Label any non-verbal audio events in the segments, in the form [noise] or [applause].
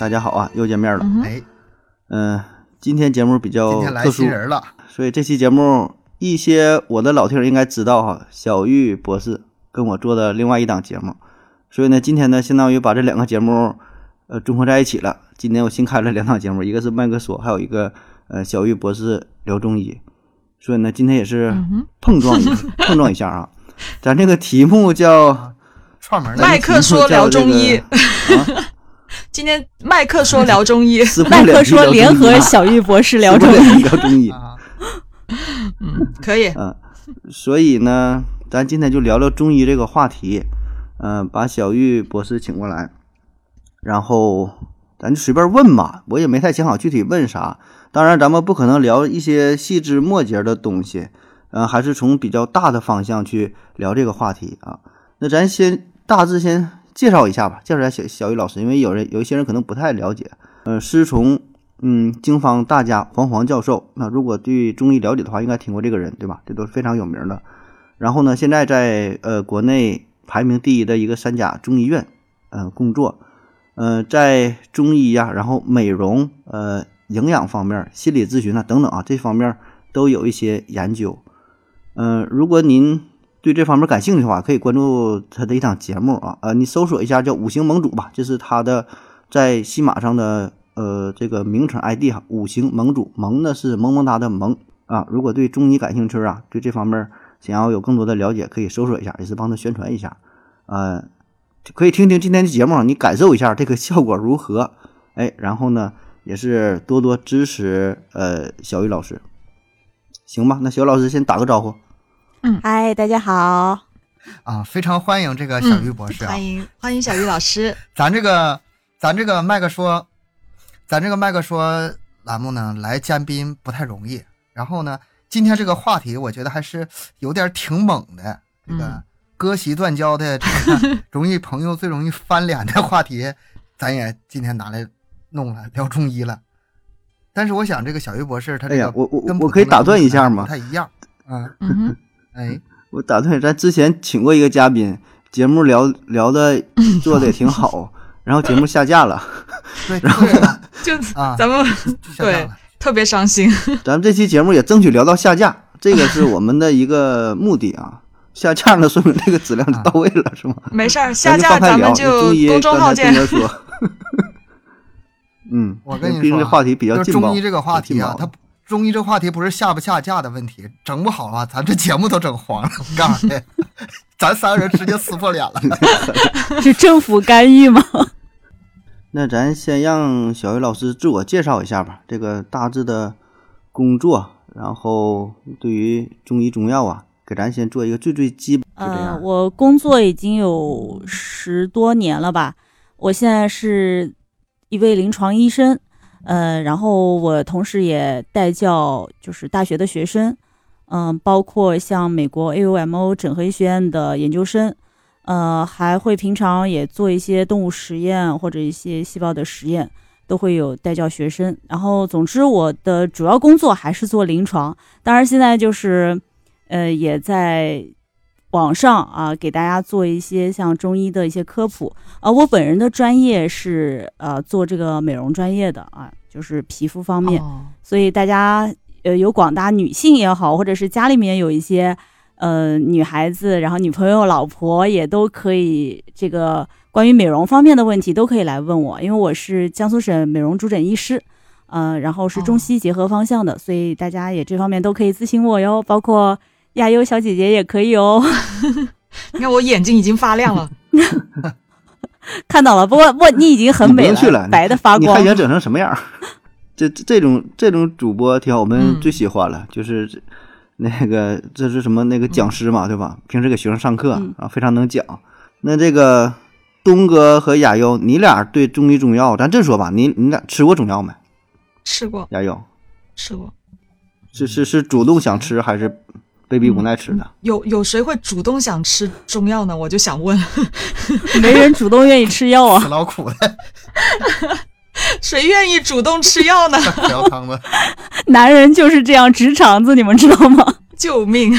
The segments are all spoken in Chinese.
大家好啊，又见面了。哎，嗯、今天节目比今较天来特殊新，人了，所以这期节目一些我的老听友应该知道哈，小玉博士跟我做的另外一档节目，所以呢，今天呢，相当于把这两个节目呃综合在一起了。今天我新开了两档节目，一个是麦克说，还有一个呃小玉博士聊中医，所以呢，今天也是碰撞一碰撞一下啊。咱这个题目叫串门的麦克说聊中医，啊，今天麦克说聊中医，[laughs] 麦克说联合小玉博士聊中医，聊中医。[laughs] 啊，嗯，可以，嗯，所以呢，咱今天就聊聊中医这个话题，嗯、把小玉博士请过来，然后咱就随便问吧，我也没太想好具体问啥。当然，咱们不可能聊一些细枝末节的东西，嗯、还是从比较大的方向去聊这个话题啊。那咱先大致先介绍一下吧，介绍一下小小玉老师，因为有人有一些人可能不太了解。呃，师从嗯经方大家黄黄教授，那如果对中医了解的话，应该听过这个人，对吧？这都是非常有名的。然后呢，现在在呃国内排名第一的一个三甲中医院，呃工作，呃在中医呀、然后美容、呃营养方面、心理咨询啊等等啊这方面都有一些研究。嗯、如果您对这方面感兴趣的话，可以关注他的一档节目啊，呃，你搜索一下叫“五行盟主”吧，这是他的在西马上的呃这个名称 ID 哈，五行盟主，盟呢是萌萌哒的萌啊。如果对中医感兴趣啊，对这方面想要有更多的了解，可以搜索一下，也是帮他宣传一下，呃，可以听听今天的节目，你感受一下这个效果如何，哎，然后呢，也是多多支持呃小雨老师，行吧？那小雨老师先打个招呼。嗨，大家好，啊，非常欢迎这个小鱼博士啊欢！迎欢迎小鱼老师，[laughs] 咱这个咱这个麦克说，咱这个麦克说栏目呢，来嘉宾不太容易。然后呢，今天这个话题我觉得还是有点挺猛的，这个嗯割席断交的这个 [laughs] 容易朋友最容易翻脸的话题，咱也今天拿来弄了，聊中医了。但是我想，这个小鱼博士他这个哎呀我我跟我可以打断一下吗不太一样，嗯，嗯哼，哎，[laughs] 我打断，咱之前请过一个嘉宾，节目聊聊的 [laughs] 做的也挺好，然后节目下架了。[laughs] 对对就啊，咱们就下架了。特别伤心，咱们这期节目也争取聊到下架，这个是我们的一个目的啊。下架了，说明这个质量就到位了，是吗？没事儿，下架。咱们就公众号见嗯，我跟你毕竟这说啊话题比较劲中医这个话题中医这话题不是下不下架的问题，整不好啊，咱这节目都整黄了。我告诉你，咱三个人直接撕破脸了。[laughs] 是政府干预吗？那咱先让小鱼老师自我介绍一下吧，这个大致的工作，然后对于中医中药啊，给咱先做一个最最基本，就这呃，样。我工作已经有十多年了吧，我现在是一位临床医生，呃，然后我同时也带教就是大学的学生，嗯、包括像美国 AUMO 整合医学院的研究生，呃，还会平常也做一些动物实验或者一些细胞的实验，都会有带教学生。然后，总之我的主要工作还是做临床，当然现在就是，呃，也在网上啊给大家做一些像中医的一些科普。啊，我本人的专业是呃做这个美容专业的啊，就是皮肤方面。哦所以大家呃有广大女性也好，或者是家里面有一些呃女孩子，然后女朋友、老婆也都可以这个关于美容方面的问题都可以来问我，因为我是江苏省美容主诊医师，呃，然后是中西结合方向的，所以大家也这方面都可以咨询我哟，包括亚优小姐姐也可以哦。[laughs] 你看我眼睛已经发亮了，看到了，不过不过你已经很美了白的发光你还。想整成什么样？[laughs] 这这这种这种主播挺好，我们嗯最喜欢了，就是那个这是什么那个讲师嘛，对吧？平时给学生上课嗯啊，非常能讲。那这个东哥和亚优，你俩对中医中药，咱这说吧，你你俩吃过中药没？吃过亚优吃过，是是是主动想吃还是被逼无奈吃的？有有谁会主动想吃中药呢？我就想问，[laughs] 没人主动愿意吃药啊 [laughs] 死。老苦的 [laughs] 谁愿意主动吃药呢？男人就是这样直肠子，你们知道吗？救命！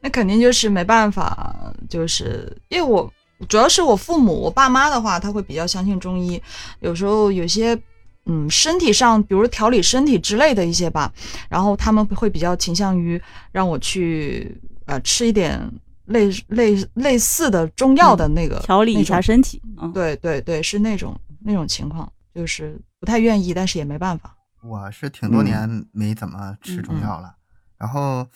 那肯定就是没办法，就是因为我主要是我父母，我爸妈的话，他会比较相信中医。有时候有些嗯身体上，比如调理身体之类的一些吧，然后他们会比较倾向于让我去呃吃一点类类类似的中药的那个、调理一下身体。嗯，对对对，是那种那种情况，就是不太愿意，但是也没办法。我是挺多年没怎么吃中药了，然后，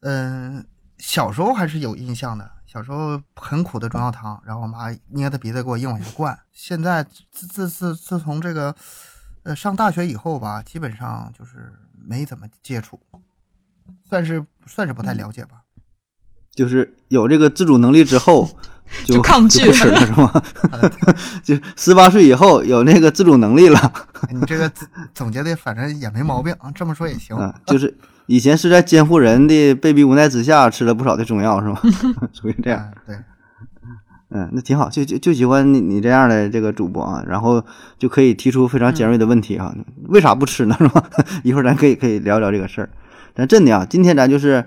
嗯、小时候还是有印象的。小时候很苦的中药汤，然后我妈捏着鼻子给我硬往下灌。现在自自自自从这个，呃，上大学以后吧，基本上就是没怎么接触，算是算是不太了解吧。就是有这个自主能力之后，[laughs] 就就抗拒了是吗？[laughs] [laughs] 就十八岁以后有那个自主能力了，你这个总总结的反正也没毛病啊，这么说也行。啊，就是以前是在监护人的被逼无奈之下吃了不少的中药是吗？属于这样。嗯对，嗯，那挺好，就就就喜欢你你这样的这个主播啊，然后就可以提出非常尖锐的问题啊，为啥不吃呢？[laughs] 是吧？一会儿咱可以可以聊聊这个事儿。咱真的啊，今天咱就是，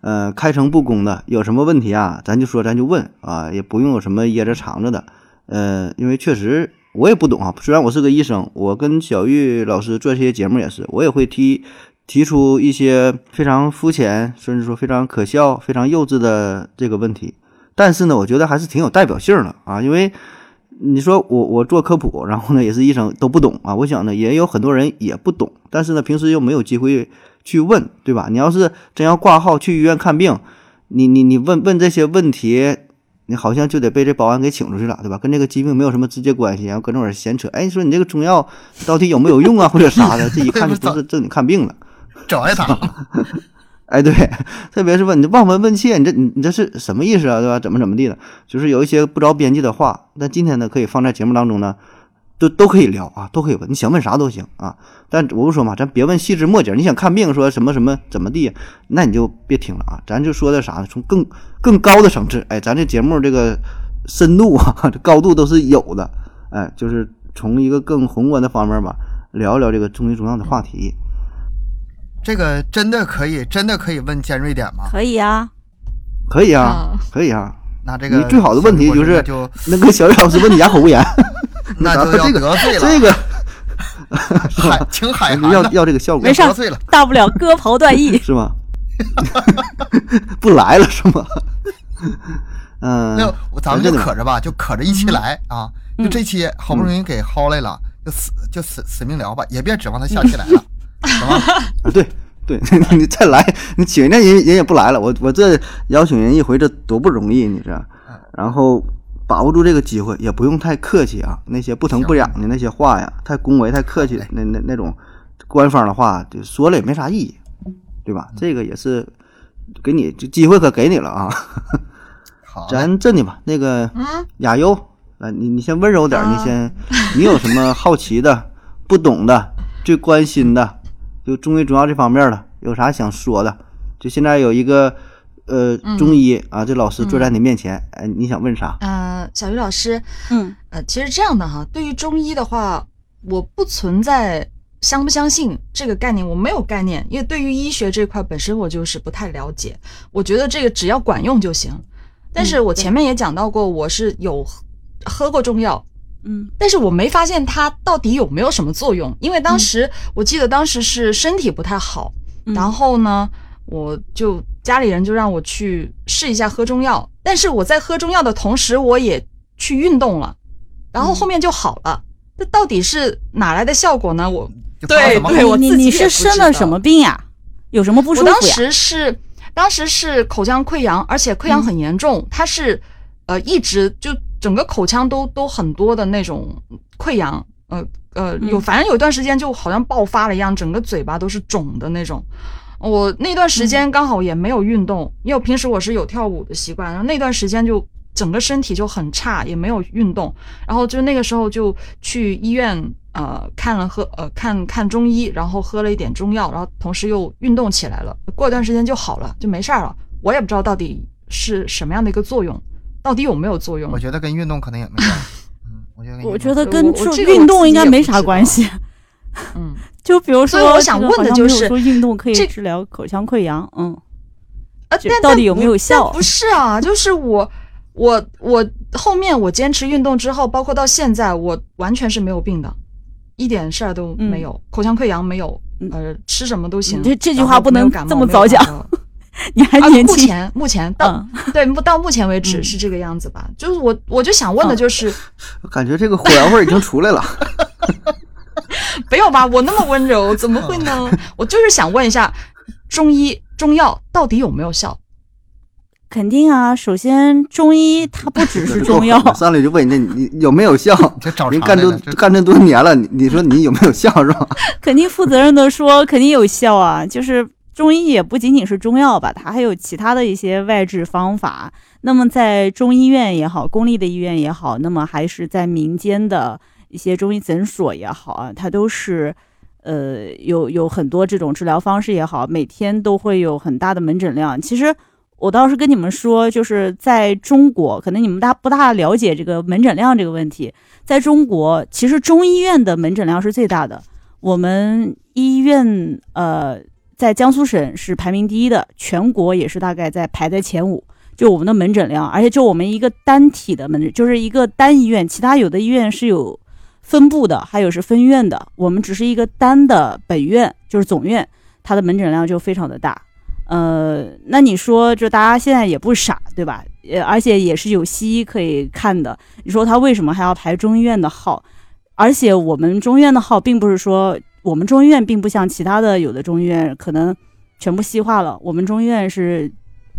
呃，开诚布公的，有什么问题啊，咱就说，咱就问啊，也不用有什么掖着藏着的，呃，因为确实我也不懂啊，虽然我是个医生，我跟小玉老师做这些节目也是，我也会提提出一些非常肤浅，甚至说非常可笑、非常幼稚的这个问题。但是呢，我觉得还是挺有代表性的啊，因为你说我我做科普，然后呢也是医生都不懂啊，我想呢也有很多人也不懂，但是呢平时又没有机会去问，对吧？你要是真要挂号去医院看病，你你你问问这些问题，你好像就得被这保安给请出去了，对吧？跟这个疾病没有什么直接关系，然后搁那会儿闲扯，哎，你说你这个中药到底有没有用啊，或者啥的，这一看就不是 [laughs] 正经看病了。[laughs] 找挨打。哎，对，特别是问你望闻问切，你这你你这是什么意思啊，对吧？怎么怎么地的，就是有一些不着边际的话。但今天呢，可以放在节目当中呢，都都可以聊啊，都可以问，你想问啥都行啊。但我不说嘛，咱别问细枝末节。你想看病说什么什么怎么地，那你就别听了啊。咱就说的啥呢？从更更高的层次，哎，咱这节目这个深度啊，[laughs] 这高度都是有的，哎，就是从一个更宏观的方面吧，聊一聊这个中医中药的话题。这个真的可以，真的可以问尖锐点吗？可以啊。可以啊，啊可以啊。那这个你最好的问题就是就那个小雨老师问你哑口无言，[laughs] 那就要这个得罪了，这个海请海涵 [laughs] 要要这个效果没事儿得罪了。大不了割袍断义。[laughs] 是吗？不来了是吗？嗯，那咱们就可着吧，就可着一起来啊！就嗯这期好不容易给薅来了，就死就死死命聊吧，也别指望他下期来了，[laughs] 啊对对，[laughs] 你再来，你请人家人人也不来了，我我这邀请人一回，这多不容易，你这，然后把握住这个机会，也不用太客气啊，那些不疼不痒的那些话呀，太恭维、太客气，那那那种官方的话，就说了也没啥意义，对吧？这个也是给你这机会可给你了啊。好。嘞，咱这的吧，那个嗯，亚优，啊，你你先温柔点，你啊先，你有什么好奇的、不懂的、最关心的，就中医中药这方面的，有啥想说的？就现在有一个呃嗯中医啊，这老师坐在你面前，哎，你想问啥？呃，小鱼老师，嗯呃，其实这样的哈，对于中医的话，我不存在相不相信这个概念，我没有概念，因为对于医学这块本身我就是不太了解，我觉得这个只要管用就行。但是我前面也讲到过，我是有喝喝过中药，嗯但是我没发现它到底有没有什么作用，因为当时、我记得当时是身体不太好，嗯然后呢，我就家里人就让我去试一下喝中药，但是我在喝中药的同时，我也去运动了，然后后面就好了。这到底是哪来的效果呢？我对对我你你是生了什么病呀？有什么不舒服我当？时是当时是口腔溃疡，而且溃疡很严重，它是呃一直就整个口腔都都很多的那种溃疡，呃呃有嗯反正有一段时间就好像爆发了一样，整个嘴巴都是肿的那种。我那段时间刚好也没有运动，因为我平时我是有跳舞的习惯，然后那段时间就整个身体就很差，也没有运动，然后就那个时候就去医院呃看了喝呃看看中医，然后喝了一点中药，然后同时又运动起来了，过一段时间就好了，就没事儿了。我也不知道到底是什么样的一个作用，到底有没有作用我？觉得跟运动可能也没关系。[laughs] 嗯，我觉得跟运动我觉得跟运动应该没啥关系。嗯，[laughs] 就比如说，所以我想问的就是说运动可以这治疗口腔溃疡，嗯，啊，但到底有没有效不是啊，就是我我我后面我坚持运动之后，包括到现在，我完全是没有病的，一点事儿都没有，口腔溃疡没有，嗯呃，吃什么都行。这这句话不能这么早讲你还啊，年轻，目前 [laughs] 目前到、嗯对目到目前为止嗯是这个样子吧？就是我我就想问的就是，感觉这个火药味儿已经出来了。[laughs] 没有吧？我那么温柔，怎么会呢？[laughs] 我就是想问一下，中医中药到底有没有效？肯定啊。首先，中医它不只是中药，上来就问你，你你有没有效？这找您干这干这多年了，你你说你有没有效是吧？肯定负责任的说，肯定有效啊。就是中医也不仅仅是中药吧，它还有其他的一些外治方法。那么在中医院也好，公立的医院也好，那么还是在民间的一些中医诊所也好啊，它都是。呃，有有很多这种治疗方式也好，每天都会有很大的门诊量。其实我倒是跟你们说，就是在中国，可能你们大不大了解这个门诊量这个问题。在中国，其实中医院的门诊量是最大的。我们医院呃，在江苏省是排名第一的，全国也是大概在排在前五。就我们的门诊量，而且就我们一个单体的门诊，就是一个单医院，其他有的医院是有分部的，还有是分院的。我们只是一个单的本院，就是总院，它的门诊量就非常的大。呃，那你说，就大家现在也不傻，对吧？呃，而且也是有西医可以看的。你说他为什么还要排中医院的号？而且我们中医院的号，并不是说我们中医院并不像其他的有的中医院可能全部西化了，我们中医院是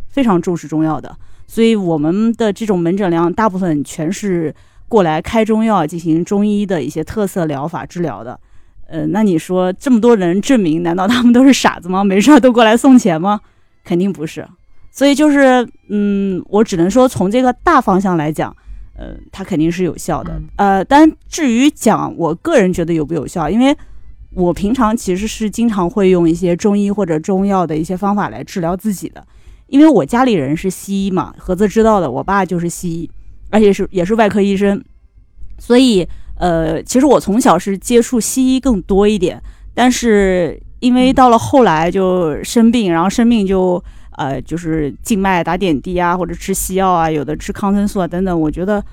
非常重视中药的，所以我们的这种门诊量大部分全是过来开中药进行中医的一些特色疗法治疗的。呃，那你说这么多人证明，难道他们都是傻子吗？[laughs] 没事儿都过来送钱吗？肯定不是。所以就是，嗯，我只能说从这个大方向来讲，呃，它肯定是有效的。呃，但至于讲我个人觉得有不有效，因为我平常其实是经常会用一些中医或者中药的一些方法来治疗自己的，因为我家里人是西医嘛，盒子知道的，我爸就是西医，而且是也是外科医生，所以呃，其实我从小是接触西医更多一点，但是因为到了后来就生病，然后生病就呃就是静脉打点滴啊，或者吃西药啊，有的吃抗生素啊等等，我觉得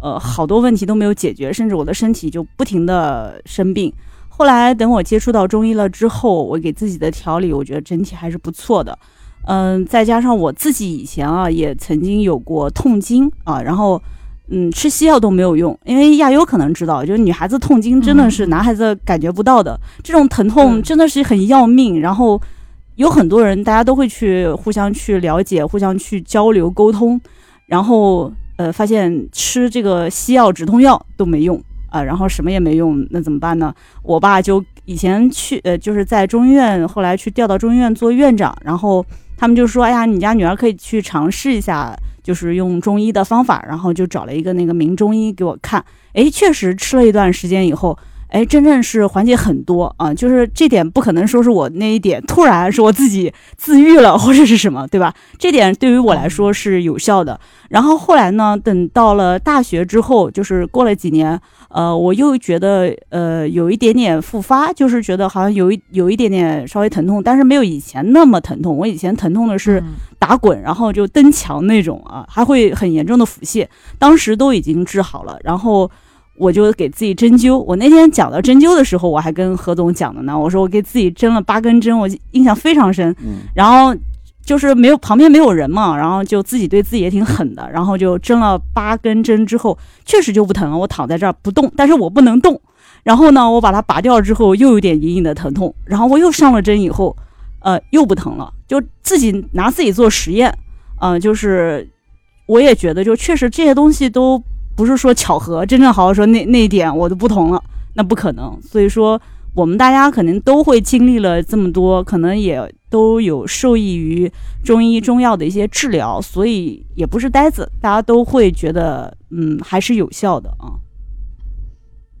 呃好多问题都没有解决，甚至我的身体就不停的生病。后来等我接触到中医了之后，我给自己的调理，我觉得整体还是不错的。嗯，再加上我自己以前啊也曾经有过痛经啊，然后嗯吃西药都没有用，因为亚优可能知道，就是女孩子痛经真的是男孩子感觉不到的，这种疼痛真的是很要命。然后有很多人大家都会去互相去了解，互相去交流沟通，然后呃发现吃这个西药止痛药都没用。啊，然后什么也没用，那怎么办呢？我爸就以前去，呃，就是在中医院，后来去调到中医院做院长，然后他们就说，哎呀，你家女儿可以去尝试一下，就是用中医的方法，然后就找了一个那个名中医给我看，哎，确实吃了一段时间以后，哎，真正是缓解很多啊，就是这点不可能说是我那一点突然是我自己自愈了或者是什么，对吧？这点对于我来说是有效的。然后后来呢，等到了大学之后，就是过了几年。呃，我又觉得呃有一点点复发，就是觉得好像有一有一点点稍微疼痛，但是没有以前那么疼痛。我以前疼痛的是嗯打滚，然后就蹬墙那种啊，还会很严重的腹泻，当时都已经治好了。然后我就给自己针灸。我那天讲到针灸的时候，我还跟何总讲的呢，我说我给自己针了八根针，我印象非常深。嗯，然后就是没有旁边没有人嘛，然后就自己对自己也挺狠的，[laughs] 然后就针了八根针之后，确实就不疼了。我躺在这儿不动，但是我不能动。然后呢，我把它拔掉之后，又有点隐隐的疼痛。然后我又上了针以后，呃，又不疼了。就自己拿自己做实验，嗯、就是我也觉得，就确实这些东西都不是说巧合，真正好好说那那一点我都不同了，那不可能。所以说。我们大家可能都会经历了这么多，可能也都有受益于中医中药的一些治疗，所以也不是呆子，大家都会觉得，嗯，还是有效的啊。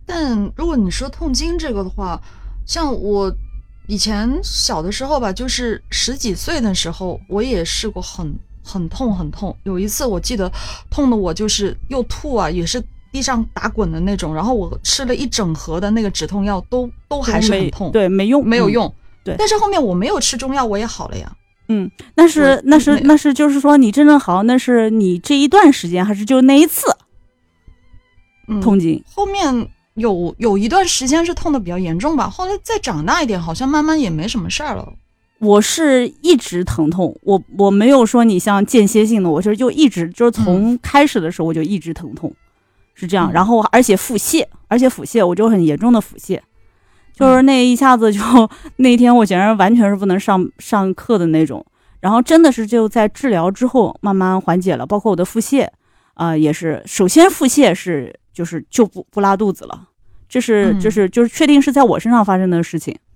但如果你说痛经这个的话，像我以前小的时候吧，就是十几岁的时候，我也试过很很痛很痛。有一次我记得痛的我就是又吐啊，也是地上打滚的那种。然后我吃了一整盒的那个止痛药，都都还是很痛，对，没用，嗯没有用。对但是后面我没有吃中药，我也好了呀。嗯，那是那是那是就是说你真正好，那是你这一段时间，还是就那一次嗯，痛经？后面有有一段时间是痛的比较严重吧，后来再长大一点，好像慢慢也没什么事儿了。我是一直疼痛，我我没有说你像间歇性的，我是就一直就是从开始的时候我就一直疼痛，是这样。嗯然后而且腹泻，而且腹泻我就很严重的腹泻，就是那一下子就 [laughs] 那天我简直完全是不能上上课的那种。然后真的是就在治疗之后慢慢缓解了，包括我的腹泻啊、也是。首先腹泻是就是就不不拉肚子了，这是嗯这是就是确定是在我身上发生的事情，嗯。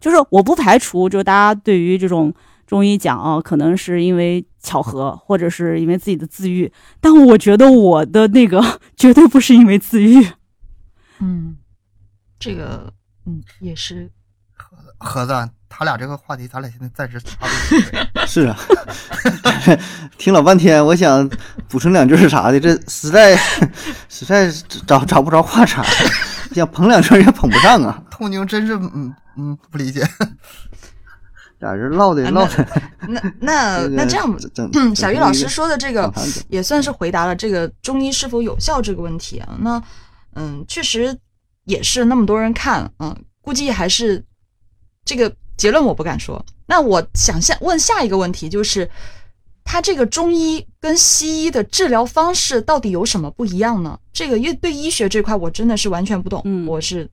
就是我不排除，就是大家对于这种中医讲啊，可能是因为巧合，或者是因为自己的自愈，但我觉得我的那个绝对不是因为自愈。[laughs] 嗯，这个嗯也是，盒子，他俩这个话题，咱俩现在暂时插不进。[laughs] 是啊，[laughs] 听老半天，我想补充两句是啥的，这实在实在找找不着话茬，想捧两句也捧不上啊。[laughs] 痛经真是，嗯嗯，不理解。[laughs] 俩人唠的啊唠的，那那 [laughs] 那这样，小玉老师说的这个也算是回答了这个中医是否有效这个问题啊。那嗯，确实也是那么多人看，嗯，估计还是这个结论我不敢说。那我想下问下一个问题，就是它这个中医跟西医的治疗方式到底有什么不一样呢？这个因为对医学这块我真的是完全不懂，嗯我是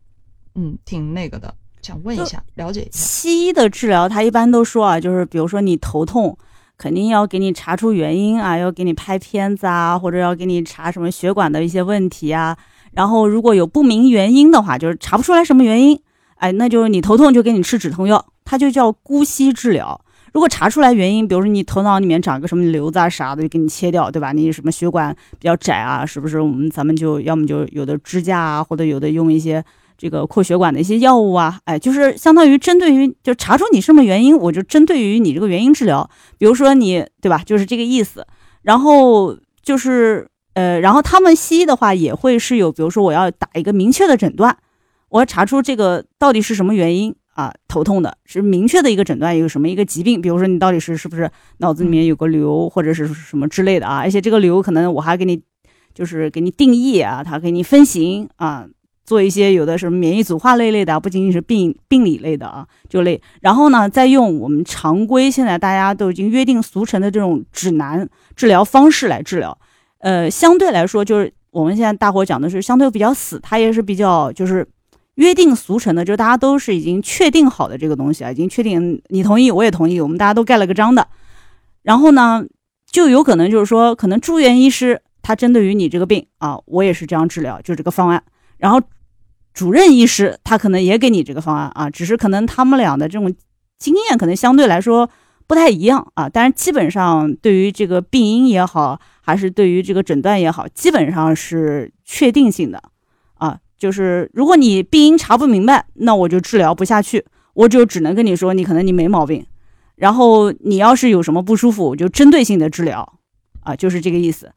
嗯挺那个的，想问一下，了解一下。西医的治疗，他一般都说啊，就是比如说你头痛，肯定要给你查出原因啊，要给你拍片子啊，或者要给你查什么血管的一些问题啊。然后如果有不明原因的话，就是查不出来什么原因，哎，那就是你头痛就给你吃止痛药，它就叫姑息治疗。如果查出来原因，比如说你头脑里面长个什么瘤子啊啥的，就给你切掉，对吧？你什么血管比较窄啊，是不是？我们咱们就要么就有的支架啊，或者有的用一些这个扩血管的一些药物啊，哎，就是相当于针对于就查出你什么原因，我就针对于你这个原因治疗。比如说你对吧，就是这个意思。然后就是呃，然后他们西医的话也会是有，比如说我要打一个明确的诊断，我要查出这个到底是什么原因啊，头痛的是明确的一个诊断，有什么一个疾病，比如说你到底是是不是脑子里面有个瘤或者是什么之类的啊，而且这个瘤可能我还给你就是给你定义啊，它给你分型啊。做一些有的什么免疫组化类类的啊，不仅仅是病病理类的啊，就类。然后呢，再用我们常规现在大家都已经约定俗成的这种指南治疗方式来治疗。呃，相对来说，就是我们现在大伙讲的是相对比较死，它也是比较就是约定俗成的，就是大家都是已经确定好的这个东西啊，已经确定你同意我也同意，我们大家都盖了个章的。然后呢，就有可能就是说，可能住院医师他针对于你这个病啊，我也是这样治疗，就这个方案。然后主任医师他可能也给你这个方案啊，只是可能他们俩的这种经验可能相对来说不太一样啊。但是基本上对于这个病因也好，还是对于这个诊断也好，基本上是确定性的。就是如果你病因查不明白，那我就治疗不下去，我就只能跟你说你可能你没毛病。然后你要是有什么不舒服，我就针对性的治疗啊，就是这个意思。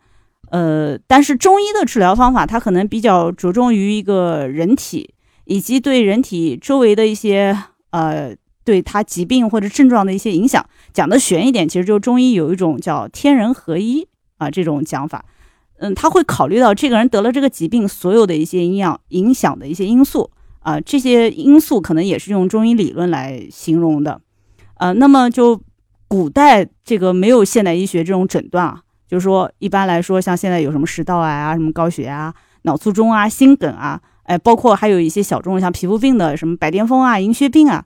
呃，但是中医的治疗方法，它可能比较着重于一个人体以及对人体周围的一些呃，对它疾病或者症状的一些影响。讲的玄一点，其实就中医有一种叫天人合一啊这种讲法。嗯，他会考虑到这个人得了这个疾病所有的一些营养影响的一些因素啊，这些因素可能也是用中医理论来形容的。呃，那么就古代这个没有现代医学这种诊断啊。就是说，一般来说，像现在有什么食道癌啊、什么高血压、脑卒中啊、心梗啊，哎，包括还有一些小众像皮肤病的，什么白癜风啊、银屑病啊。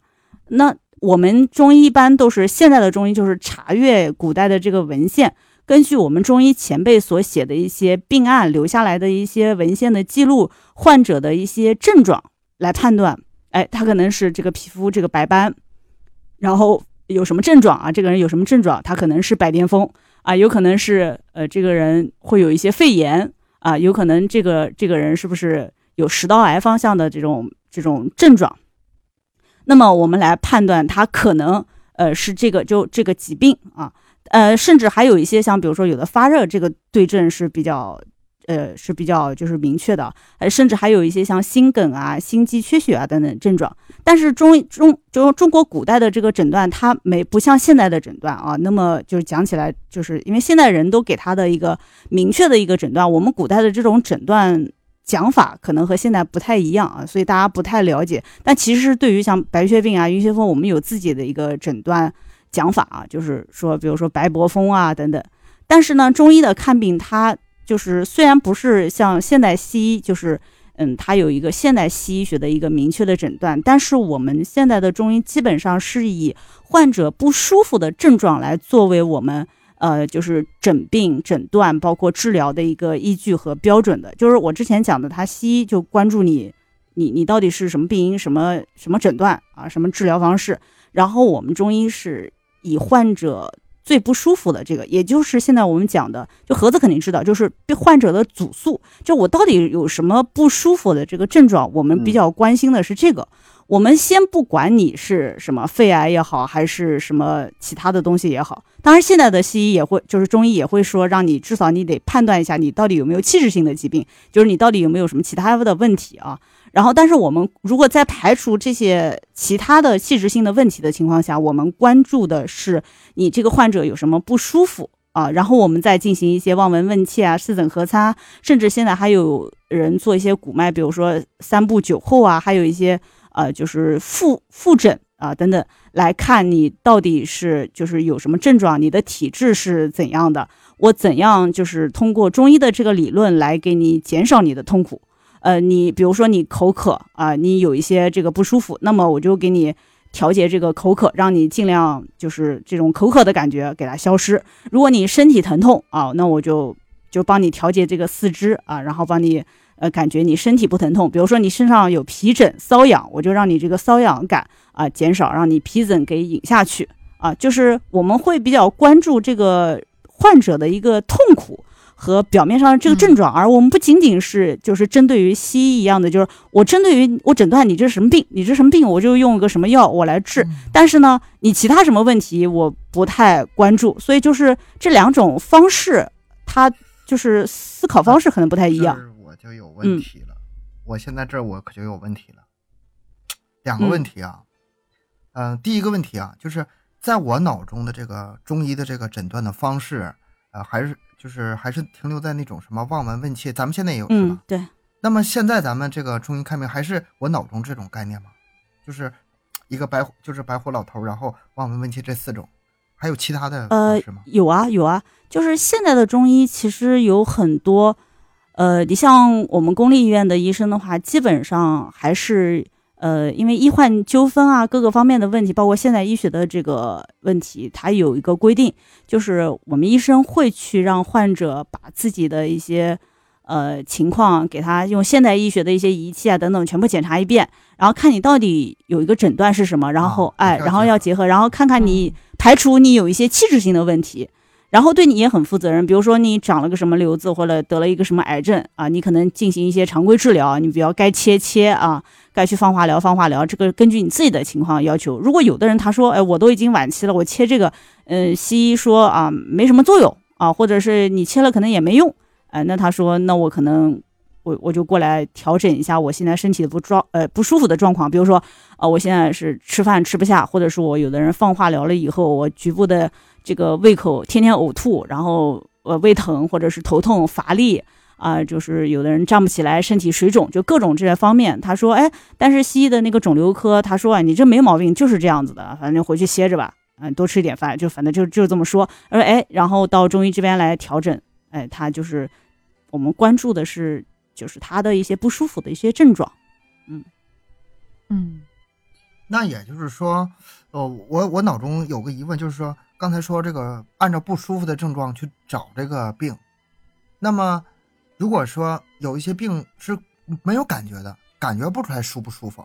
那我们中医一般都是现在的中医，就是查阅古代的这个文献，根据我们中医前辈所写的一些病案留下来的一些文献的记录，患者的一些症状来判断，哎，他可能是这个皮肤这个白斑，然后有什么症状啊？这个人有什么症状？他可能是白癜风。啊，有可能是呃，这个人会有一些肺炎啊，有可能这个这个人是不是有食道癌方向的这种这种症状？那么我们来判断他可能呃是这个就这个疾病啊，呃，甚至还有一些像比如说有的发热这个对症是比较呃是比较就是明确的，呃，甚至还有一些像心梗啊、心肌缺血啊等等症状。但是中中中中国古代的这个诊断，它没不像现代的诊断啊，那么就是讲起来，就是因为现代人都给他的一个明确的一个诊断，我们古代的这种诊断讲法可能和现在不太一样啊，所以大家不太了解。但其实对于像白血病啊、晕血风，我们有自己的一个诊断讲法啊，就是说，比如说白伯风啊等等。但是呢，中医的看病，它就是虽然不是像现代西医，就是嗯，它有一个现代西医学的一个明确的诊断，但是我们现在的中医基本上是以患者不舒服的症状来作为我们呃就是诊病诊断包括治疗的一个依据和标准的。就是我之前讲的，他西医就关注你你你到底是什么病因、什么什么诊断啊、什么治疗方式，然后我们中医是以患者。最不舒服的这个，也就是现在我们讲的，就盒子肯定知道，就是患者的主诉，就我到底有什么不舒服的这个症状，我们比较关心的是这个。我们先不管你是什么肺癌也好，还是什么其他的东西也好，当然现在的西医也会，就是中医也会说，让你至少你得判断一下你到底有没有器质性的疾病，就是你到底有没有什么其他的问题啊。然后，但是我们如果在排除这些其他的器质性的问题的情况下，我们关注的是你这个患者有什么不舒服啊？然后我们再进行一些望闻问切啊、四诊合参，甚至现在还有人做一些骨脉，比如说三步九后啊，还有一些呃，就是复复诊啊等等，来看你到底是就是有什么症状，你的体质是怎样的，我怎样就是通过中医的这个理论来给你减少你的痛苦。呃，你比如说你口渴啊，你有一些这个不舒服，那么我就给你调节这个口渴，让你尽量就是这种口渴的感觉给它消失。如果你身体疼痛啊，那我就就帮你调节这个四肢啊，然后帮你呃感觉你身体不疼痛。比如说你身上有皮疹瘙痒，我就让你这个瘙痒感啊减少，让你皮疹给引下去啊。就是我们会比较关注这个患者的一个痛苦。和表面上的这个症状，而我们不仅仅是就是针对于西医一样的，就是我针对于我诊断你这是什么病，你这什么病，我就用一个什么药我来治。但是呢，你其他什么问题我不太关注，所以就是这两种方式，它就是思考方式可能不太一样。我就有问题了，我现在这我可就有问题了，两个问题啊，嗯，第一个问题啊，就是在我脑中的这个中医的这个诊断的方式，呃，还是。就是还是停留在那种什么望闻问切，咱们现在也有是吧？对。那么现在咱们这个中医看病还是我脑中这种概念吗？就是一个白就是白胡老头，然后望闻问切这四种，还有其他的呃有啊有啊，就是现在的中医其实有很多，呃，你像我们公立医院的医生的话，基本上还是。呃，因为医患纠纷啊，各个方面的问题，包括现代医学的这个问题，它有一个规定，就是我们医生会去让患者把自己的一些呃情况，给他用现代医学的一些仪器啊等等全部检查一遍，然后看你到底有一个诊断是什么，然后哎，然后要结合，然后看看你排除你有一些器质性的问题。然后对你也很负责任，比如说你长了个什么瘤子，或者得了一个什么癌症啊，你可能进行一些常规治疗，你比较该切切啊，该去放化疗放化疗，这个根据你自己的情况要求。如果有的人他说，哎，我都已经晚期了，我切这个，嗯，西医说啊没什么作用啊，或者是你切了可能也没用，哎，那他说，那我可能我我就过来调整一下我现在身体的不状呃不舒服的状况，比如说啊，我现在是吃饭吃不下，或者是我有的人放化疗了以后，我局部的。这个胃口天天呕吐，然后呃胃疼或者是头痛乏力啊，就是有的人站不起来，身体水肿，就各种这些方面。他说，哎，但是西医的那个肿瘤科，他说啊，你这没毛病，就是这样子的，反正回去歇着吧，嗯，多吃一点饭，就反正就就这么说。他说，哎，然后到中医这边来调整，哎，他就是我们关注的是，就是他的一些不舒服的一些症状，嗯嗯，那也就是说，呃，我我脑中有个疑问，就是说。刚才说这个按照不舒服的症状去找这个病，那么如果说有一些病是没有感觉的，感觉不出来舒不舒服，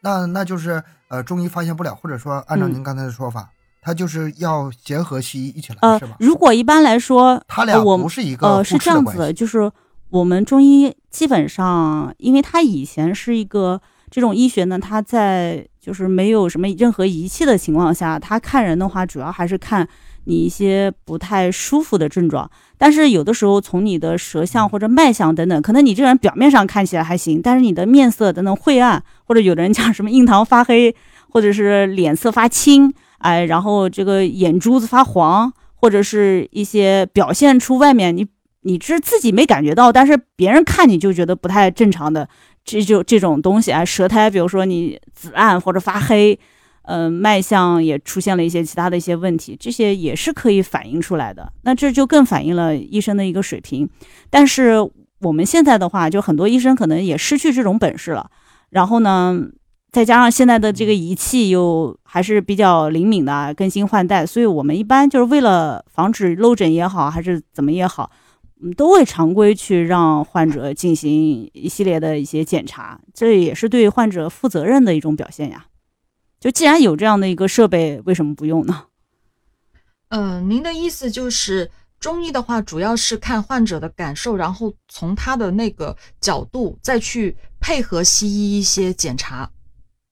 那那就是呃中医发现不了，或者说按照您刚才的说法，他就是要结合西医一起来，是吧？如果一般来说，他俩不是一个呃是这样子的，就是我们中医基本上，因为他以前是一个。这种医学呢，他在就是没有什么任何仪器的情况下，他看人的话，主要还是看你一些不太舒服的症状。但是有的时候从你的舌象或者脉象等等，可能你这个人表面上看起来还行，但是你的面色等等晦暗，或者有的人讲什么印堂发黑，或者是脸色发青，哎，然后这个眼珠子发黄，或者是一些表现出外面你你是自己没感觉到，但是别人看你就觉得不太正常的。这就这种东西啊，舌苔，比如说你紫暗或者发黑，嗯，脉象也出现了一些其他的一些问题，这些也是可以反映出来的。那这就更反映了医生的一个水平。但是我们现在的话，就很多医生可能也失去这种本事了。然后呢，再加上现在的这个仪器又还是比较灵敏的，更新换代，所以我们一般就是为了防止漏诊也好，还是怎么也好。嗯，都会常规去让患者进行一系列的一些检查，这也是对患者负责任的一种表现呀。就既然有这样的一个设备，为什么不用呢？嗯，您的意思就是中医的话，主要是看患者的感受，然后从他的那个角度再去配合西医一些检查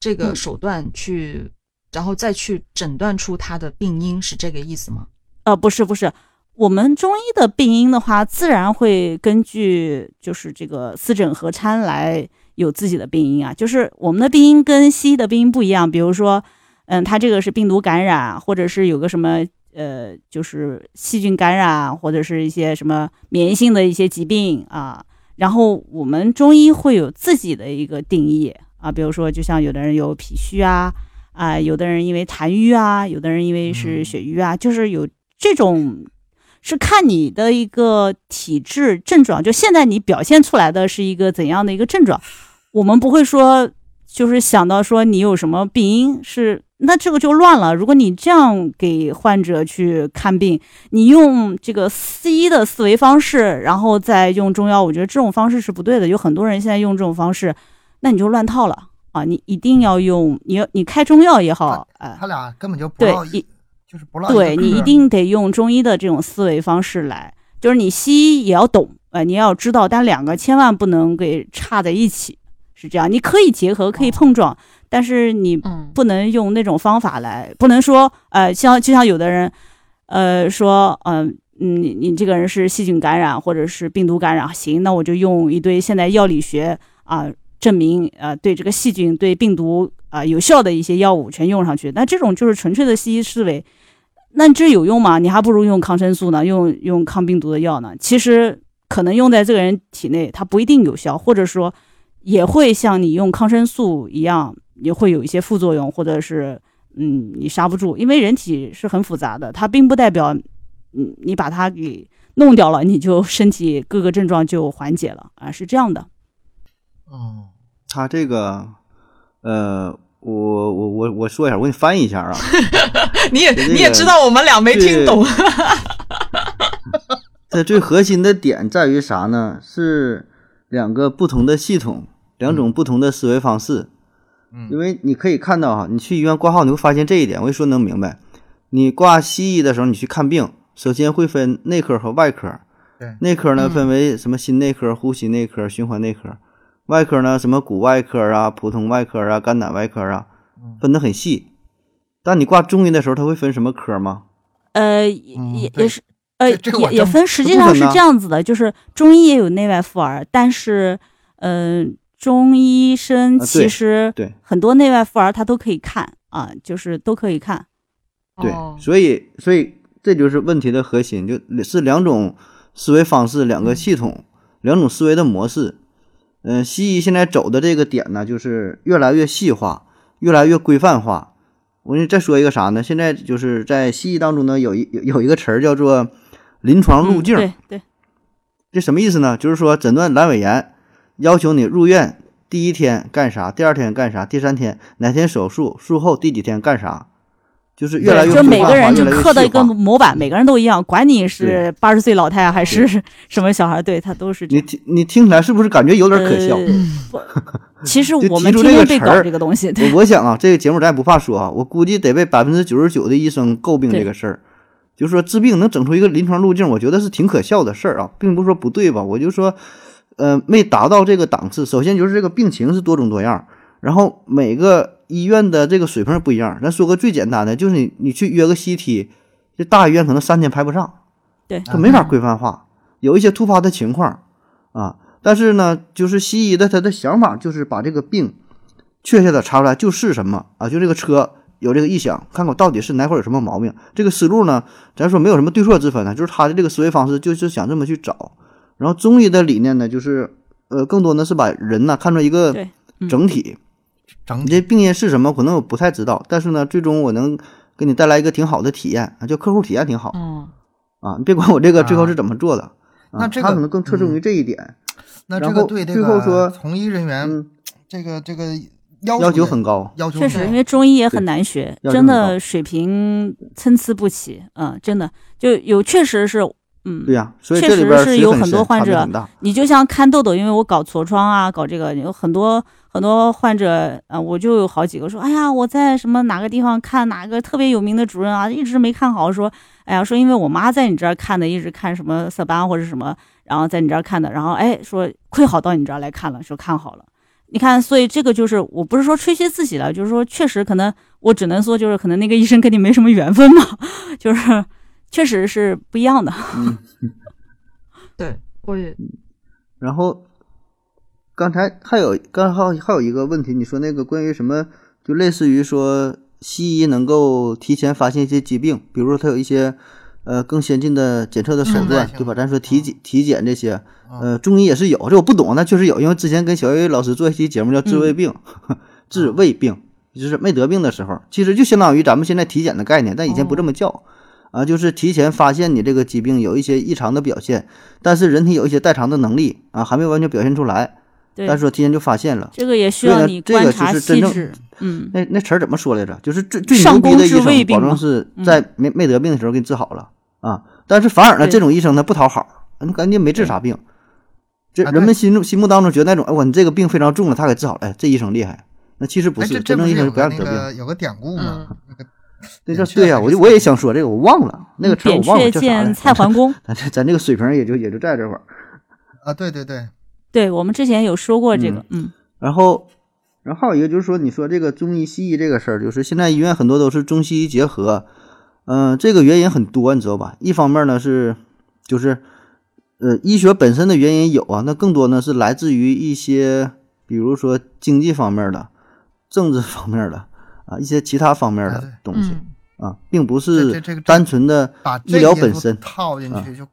这个手段去，然后再去诊断出他的病因，是这个意思吗？呃，不是，不是。我们中医的病因的话，自然会根据就是这个四诊合参来有自己的病因啊。就是我们的病因跟西医的病因不一样，比如说，嗯，它这个是病毒感染，或者是有个什么呃，就是细菌感染，或者是一些什么免疫性的一些疾病啊。然后我们中医会有自己的一个定义啊，比如说，就像有的人有脾虚啊，啊，有的人因为痰瘀啊，有的人因为是血瘀啊，就是有这种。是看你的一个体质症状，就现在你表现出来的是一个怎样的一个症状，我们不会说就是想到说你有什么病因，是那这个就乱了。如果你这样给患者去看病，你用这个西医的思维方式，然后再用中药，我觉得这种方式是不对的。有很多人现在用这种方式，那你就乱套了啊！你一定要用，你要你开中药也好，哎，他俩根本就不对一。就是不对你一定得用中医的这种思维方式来，就是你西医也要懂，呃，你要知道，但两个千万不能给差在一起，是这样。你可以结合，可以碰撞，但是你不能用那种方法来，不能说，呃，像就像有的人，呃，说，嗯嗯，你你这个人是细菌感染或者是病毒感染，行，那我就用一堆现在药理学啊证明，呃，对这个细菌对病毒啊有效的一些药物全用上去，那这种就是纯粹的西医思维。那这有用吗？你还不如用抗生素呢，用用抗病毒的药呢。其实可能用在这个人体内，它不一定有效，或者说也会像你用抗生素一样，也会有一些副作用，或者是嗯，你刹不住。因为人体是很复杂的，它并不代表嗯，你把它给弄掉了，你就身体各个症状就缓解了啊，是这样的。哦，他这个呃。我我我我说一下，我给你翻译一下啊。[laughs] 你也你也知道我们俩没听懂。这最核心的点在于啥呢？是两个不同的系统，两种不同的思维方式。嗯，因为你可以看到哈，你去医院挂号，你会发现这一点。我一说能明白。你挂西医的时候，你去看病，首先会分内科和外科。对，内科呢分为什么心内科、呼吸内科、循环内科。外科呢，什么骨外科啊、普通外科啊、肝胆外科啊，分得很细。但你挂中医的时候，他会分什么科吗？呃，也也是，呃，也也分。实际上是这样子的，就是中医也有内外妇儿，但是，嗯，中医生其实对很多内外妇儿他都可以看啊，就是都可以看。对，所以所以这就是问题的核心，就是两种思维方式、两个系统、两种思维的模式。嗯，西医现在走的这个点呢，就是越来越细化，越来越规范化。我给你再说一个啥呢？现在就是在西医当中呢，有一有有一个词儿叫做临床路径。对对，这什么意思呢？就是说诊断阑尾炎，要求你入院第一天干啥，第二天干啥，第三天哪天手术，术后第几天干啥。就是越来越就每个人就刻的一个模板，每个人都一样，管你是八十岁老太还是 [laughs] 什么小孩，对他都是。你听，你听起来是不是感觉有点可笑？[laughs] 其实我们天天被搞这个东西。我想啊，这个节目咱也不怕说啊，我估计得被百分之九十九的医生诟病这个事儿。就是说治病能整出一个临床路径，我觉得是挺可笑的事儿啊，并不是说不对吧？我就说，呃，没达到这个档次。首先就是这个病情是多种多样，然后每个。医院的这个水平不一样，咱说个最简单的，就是你你去约个 CT，这大医院可能三天排不上，对它没法规范化，有一些突发的情况啊。但是呢，就是西医的他的想法就是把这个病确切的查出来就是什么啊，就这个车有这个异响，看看到底是哪块有什么毛病。这个思路呢，咱说没有什么对错之分呢，就是他的这个思维方式就是想这么去找。然后中医的理念呢，就是呃，更多呢是把人呢看作一个整体，整体你这病因是什么，可能我不太知道，但是呢，最终我能给你带来一个挺好的体验啊，就客户体验挺好。嗯，啊。你别管我这个最后是怎么做的，啊那这个他可能更侧重于这一点，那这个对这最后说个从医人员嗯，这个这个要要求很高。要求确实，因为中医也很难学，真的水平参差不齐。嗯，真的。就有确实是，嗯，对呀、所以确实是有很多患者。你就像看痘痘，因为我搞痤疮啊，搞这个有很多很多患者啊、我就有好几个说，哎呀，我在什么哪个地方看哪个特别有名的主任啊，一直没看好，说，哎呀，说因为我妈在你这儿看的，一直看什么色斑或者什么，然后在你这儿看的，然后哎说亏好到你这儿来看了，说看好了。你看，所以这个就是我不是说吹嘘自己了，就是说确实可能我只能说就是可能那个医生跟你没什么缘分嘛，[laughs] 就是确实是不一样的。嗯，对，我也然后刚才还有刚还还有一个问题，你说那个关于什么，就类似于说西医能够提前发现一些疾病，比如说它有一些呃更先进的检测的手嗯段，对对吧？咱说体检体检这些，嗯呃，中医也是有，这我不懂，那确实有，因为之前跟小岳老师做一期节目叫治胃病，[laughs] 治胃病就是没得病的时候，其实就相当于咱们现在体检的概念，但以前不这么叫。啊，就是提前发现你这个疾病有一些异常的表现，但是人体有一些代偿的能力啊，还没有完全表现出来，对，但是说提前就发现了。这个也需要你这个就观察是真正细致，嗯，那那词儿怎么说来着？就是最最牛逼的医生，保证是嗯在没没得病的时候给你治好了啊。但是反而呢，这种医生他不讨好，你感觉没治啥病。这啊人们心中心目当中觉得那种，哎，我你这个病非常重了，他给治好了，哎，这医生厉害。那其实不哎，是，真正医生不让你得病。有个典故嘛？那个 [laughs] 对叫对呀，我就我也想说这个，我忘了那个词儿，我忘了叫啥了蔡桓公。[laughs] 咱这咱这个水平也就也就在这块儿。啊，对对对，对我们之前有说过这个，嗯然后，然后还有一个就是说，你说这个中医西医这个事儿，就是现在医院很多都是中西医结合，嗯、这个原因很多，你知道吧？一方面呢是，就是，呃，医学本身的原因有啊，那更多呢是来自于一些，比如说经济方面的、政治方面的啊，一些其他方面的东西、嗯，啊，并不是这个单纯的把医疗本身套进啊去就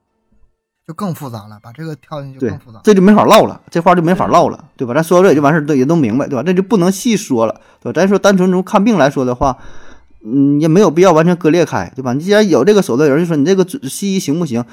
就更复杂了，把这个跳进去就更复杂。这就没法唠了，这话就没法唠了，对吧？咱说到这也就完事儿，都也都明白，对吧？这就不能细说了，对吧？咱说单纯从看病来说的话，嗯，也没有必要完全割裂开，对吧？你既然有这个手段，有人就说你这个西医行不行，呃，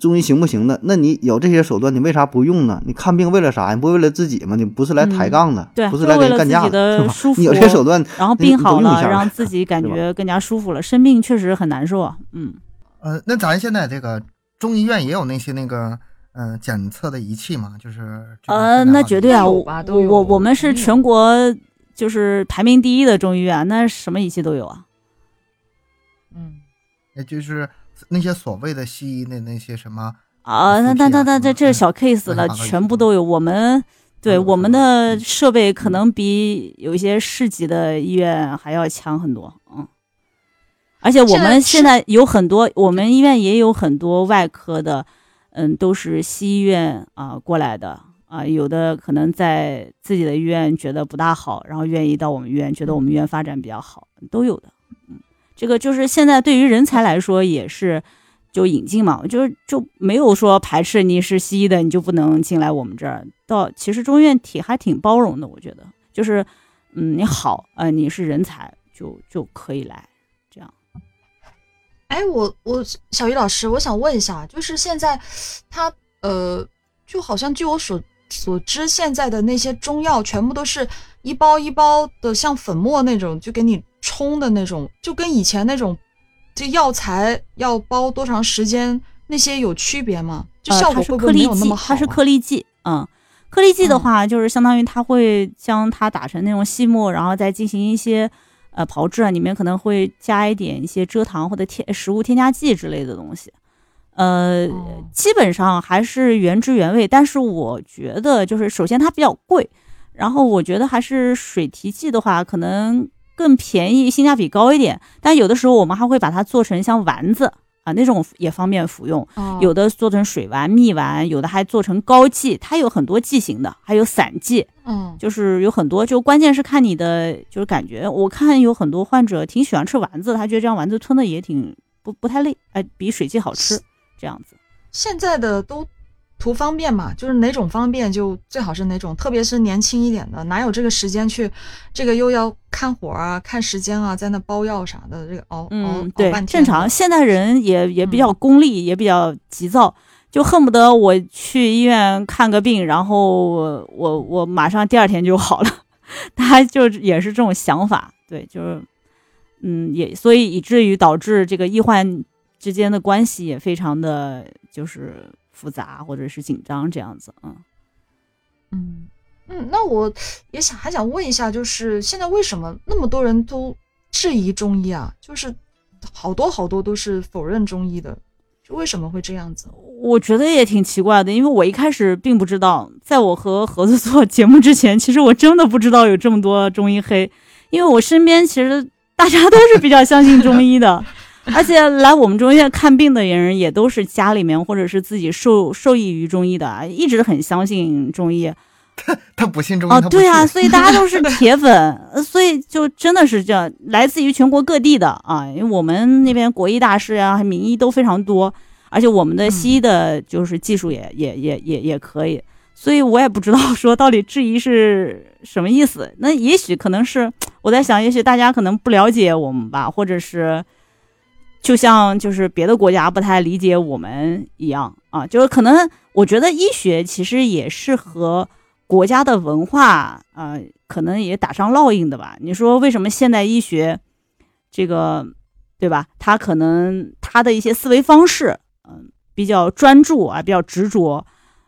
中医行不行的？那你有这些手段，你为啥不用呢？你看病为了啥？你不为了自己吗？你不是来抬杠的，对不是来跟人干架就为了自己的对吧舒？服你有这些手段，然后病好了，让 [laughs] 自己感觉更加舒服了。生病确实很难受啊，嗯，呃，那咱现在这个中医院也有那些那个嗯、呃检测的仪器嘛，就是呃，那绝对啊，我我我们是全国就是排名第一的中医院，那什么仪器都有啊。嗯，那就是那些所谓的西医的那些什么啊，那那那那这这是小 case 了，全部都有。我们对我们的设备可能比有一些市级的医院还要强很多，嗯。而且我们现在有很多，我们医院也有很多外科的，嗯，都是西医院啊过来的啊，有的可能在自己的医院觉得不大好，然后愿意到我们医院，觉得我们医院发展比较好，都有的。这个就是现在对于人才来说也是。就引进嘛，就是就没有说排斥你是西医的你就不能进来我们这儿。到其实中院体还挺包容的，我觉得就是，嗯，你好，呃，你是人才就就可以来这样。哎，我我小鱼老师，我想问一下，就是现在他呃，就好像据我所所知，现在的那些中药全部都是一包一包的，像粉末那种，就给你冲的那种，就跟以前那种这药材要包多长时间那些有区别吗？就呃，效果会不会没有那么好、啊？它是颗粒剂，嗯，颗粒剂的嗯话，就是相当于它会将它打成那种细末，然后再进行一些呃炮制啊，里面可能会加一点一些蔗糖或者添食物添加剂之类的东西。呃，哦基本上还是原汁原味，但是我觉得就是首先它比较贵，然后我觉得还是水提剂的话，可能更便宜，性价比高一点。但有的时候我们还会把它做成像丸子啊那种也方便服用，哦有的做成水丸、蜜丸，有的还做成膏剂，它有很多剂型的，还有散剂，嗯就是有很多，就关键是看你的就是感觉。我看有很多患者挺喜欢吃丸子，他觉得这样丸子吞的也挺不不太累，哎，比水剂好吃，这样子。现在的都图方便嘛，就是哪种方便就最好是哪种，特别是年轻一点的，哪有这个时间去，这个又要看活啊、看时间啊，在那包药啥的，这个熬熬嗯，熬对半，天正常。现代人也也比较功利，也比较急躁，就恨不得我去医院看个病，然后我我我马上第二天就好了。他就也是这种想法，对，就是嗯，也所以以至于导致这个医患之间的关系也非常的就是复杂或者是紧张这样子，嗯。嗯嗯，那我也想还想问一下，就是现在为什么那么多人都质疑中医啊？就是好多好多都是否认中医的，就为什么会这样子？我觉得也挺奇怪的，因为我一开始并不知道，在我和盒子做节目之前，其实我真的不知道有这么多中医黑，因为我身边其实大家都是比较相信中医的，[laughs] 而且来我们中医院看病的人也都是家里面或者是自己受受益于中医的，啊一直很相信中医。他 [laughs] 他不信中医，哦，对啊，所以大家都是铁粉，[laughs] 呃所以就真的是这样，来自于全国各地的啊，因为我们那边国医大师啊、名医都非常多，而且我们的西医的就是技术也、也也也也可以，所以我也不知道说到底质疑是什么意思。那也许可能是我在想，也许大家可能不了解我们吧，或者是就像就是别的国家不太理解我们一样啊，就是可能我觉得医学其实也是和国家的文化，呃，可能也打上烙印的吧。你说为什么现代医学这个，对吧？它可能它的一些思维方式，嗯、比较专注啊，比较执着，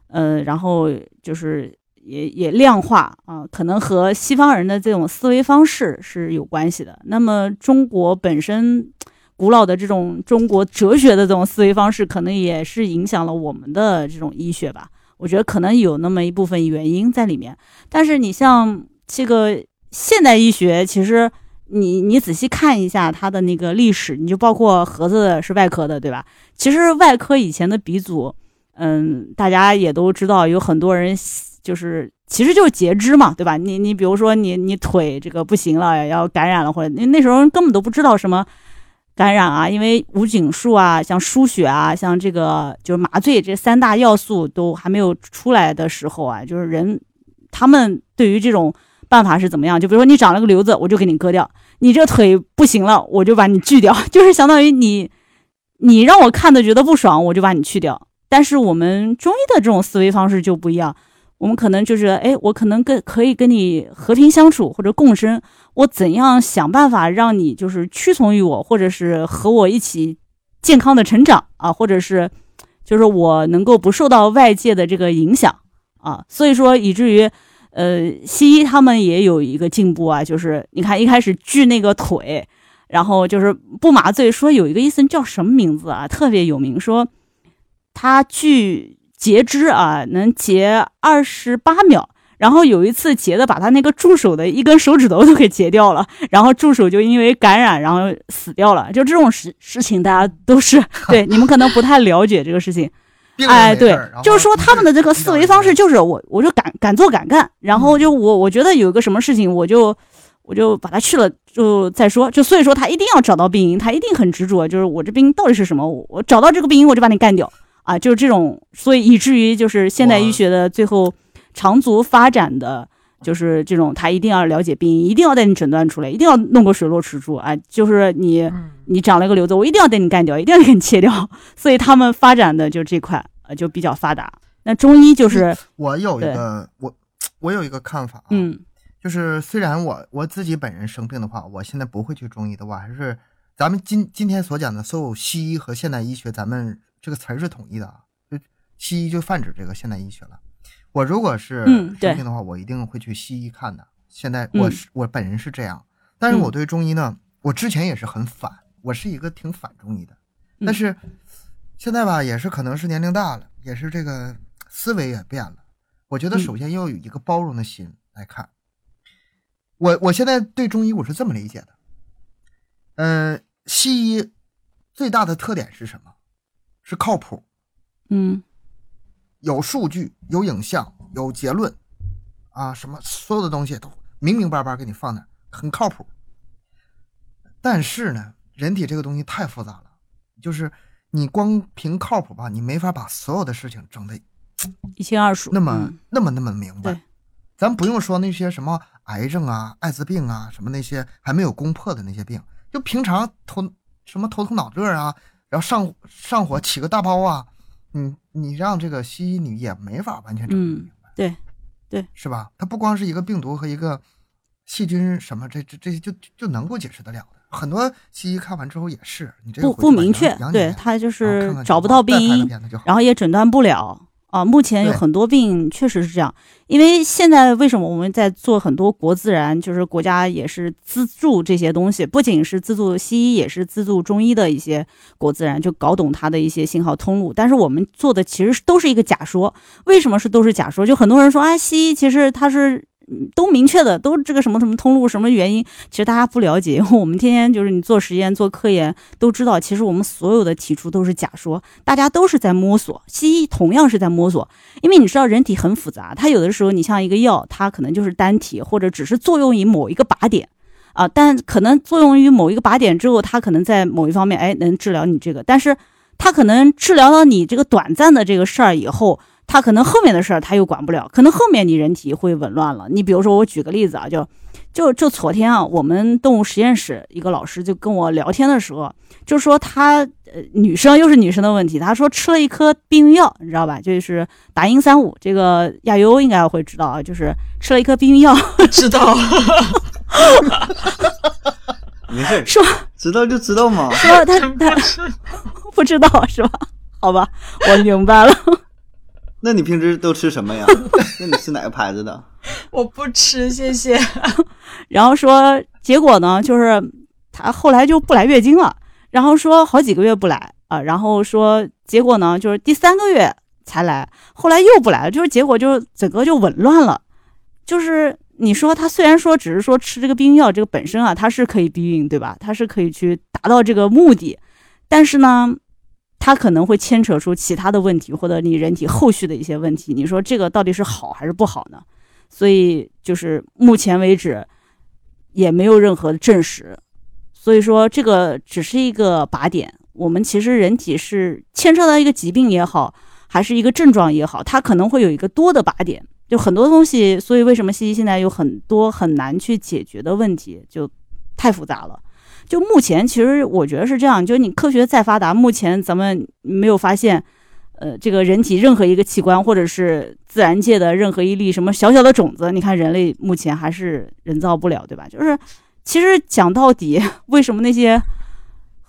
呃，然后就是也也量化啊、可能和西方人的这种思维方式是有关系的。那么中国本身古老的这种中国哲学的这种思维方式，可能也是影响了我们的这种医学吧。我觉得可能有那么一部分原因在里面，但是你像这个现代医学，其实你你仔细看一下它的那个历史，你就包括盒子是外科的，对吧？其实外科以前的鼻祖，嗯，大家也都知道，有很多人就是其实就是截肢嘛，对吧？你你比如说你你腿这个不行了，要感染了，或者那那时候根本都不知道什么。感染啊，因为无菌术啊，像输血啊，像这个就是麻醉这三大要素都还没有出来的时候啊，就是人他们对于这种办法是怎么样？就比如说你长了个瘤子，我就给你割掉；你这腿不行了，我就把你锯掉，[laughs] 就是相当于你你让我看的觉得不爽，我就把你去掉。但是我们中医的这种思维方式就不一样，我们可能就是哎，我可能跟可以跟你和平相处或者共生，我怎样想办法让你就是屈从于我，或者是和我一起健康的成长啊，或者是就是我能够不受到外界的这个影响啊，所以说以至于呃，西医他们也有一个进步啊，就是你看一开始锯那个腿，然后就是不麻醉，说有一个医生叫什么名字啊，特别有名，说他锯截肢啊，能截二十八秒。然后有一次截的把他那个助手的一根手指头都给截掉了，[laughs] 然后助手就因为感染然后死掉了。就这种事事情，大家都是 [laughs] 对你们可能不太了解这个事情。[laughs] 哎，对就是说他们的这个思维方式就是我我就敢敢做敢干，然后就我我觉得有个什么事情我就我就把他去了就再说，就所以说他一定要找到病因，他一定很执着，就是我这病因到底是什么，我我找到这个病因我就把你干掉啊，就是这种，所以以至于就是现代医学的最后长足发展的。就是这种，他一定要了解病因，一定要带你诊断出来，一定要弄个水落石出啊！就是你嗯你长了一个瘤子，我一定要带你干掉，一定要给你切掉。[laughs] 所以他们发展的就这块呃就比较发达。那中医就是我有一个我我有一个看法啊，嗯就是虽然我我自己本人生病的话，我现在不会去中医的，话还是咱们今今天所讲的所有西医和现代医学，咱们这个词儿是统一的啊，就西医就泛指这个现代医学了。我如果是生病的话，我一定会去西医看的。现在我嗯是、我本人是这样，但是我嗯。对中医呢，我之前也是很反，我是一个挺反中医的，嗯。但是现在吧，也是可能是年龄大了，也是这个思维也变了。我觉得嗯。首先要有一个包容的心来看。我我现在对中医我是这么理解的，呃，西医最大的特点是什么？是靠谱，嗯有数据、有影像、有结论，啊，什么所有的东西都明明白白给你放那儿，很靠谱。但是呢，人体这个东西太复杂了，就是你光凭靠谱吧，你没法把所有的事情整得一清二楚。那么、嗯那么那么明白。咱不用说那些什么癌症啊、艾滋病啊，什么那些还没有攻破的那些病，就平常头什么头疼脑热啊，然后上上火起个大包啊，你你让这个西医你也没法完全整明嗯对，对，是吧？它不光是一个病毒和一个细菌什么，这这这些就就能够解释得了的。很多西医看完之后也是，你这个不不明确，对检他就是找不到病因，然后也诊断不了啊。目前有很多病确实是这样，因为现在为什么我们在做很多国自然，就是国家也是资助这些东西，不仅是资助西医，也是资助中医的一些国自然，就搞懂它的一些信号通路。但是我们做的其实都是一个假说，为什么是都是假说？就很多人说啊，西医其实它是。都明确的，都这个什么什么通路，什么原因，其实大家不了解。因 [laughs] 为我们天天就是你做实验、做科研，都知道，其实我们所有的提出都是假说，大家都是在摸索。西医同样是在摸索，因为你知道人体很复杂，它有的时候你像一个药，它可能就是单体，或者只是作用于某一个靶点啊，但可能作用于某一个靶点之后，它可能在某一方面哎能治疗你这个，但是它可能治疗了你这个短暂的这个事儿以后。它可能后面的事儿他又管不了，可能后面你人体会紊乱了。你比如说，我举个例子啊，就就就昨天啊，我们动物实验室一个老师就跟我聊天的时候，就说他呃女生又是女生的问题，她说吃了一颗避孕药，你知道吧？就是达英三五，这个亚优应该会知道啊，就是吃了一颗避孕药，[laughs] 知道，没事儿，说知道就知道嘛。说他他 [laughs] 不知道是吧？好吧，我明白了。那你平时都吃什么呀？[laughs] 那你吃哪个牌子的？[laughs] 我不吃，谢谢。[laughs] 然后说结果呢，就是她后来就不来月经了，然后说好几个月不来啊，然后说结果呢，就是第三个月才来，后来又不来了，就是结果就整个就紊乱了，就是你说她虽然说只是说吃这个避孕药这个本身啊，它是可以避孕对吧？它是可以去达到这个目的，但是呢。它可能会牵扯出其他的问题，或者你人体后续的一些问题。你说这个到底是好还是不好呢？所以就是目前为止也没有任何的证实，所以说这个只是一个靶点。我们其实人体是牵扯到一个疾病也好，还是一个症状也好，它可能会有一个多的靶点，就很多东西。所以为什么西医现在有很多很难去解决的问题，就太复杂了。就目前，其实我觉得是这样，就是你科学再发达，目前咱们没有发现，呃，这个人体任何一个器官，或者是自然界的任何一粒什么小小的种子，你看人类目前还是人造不了，对吧？就是其实讲到底，为什么那些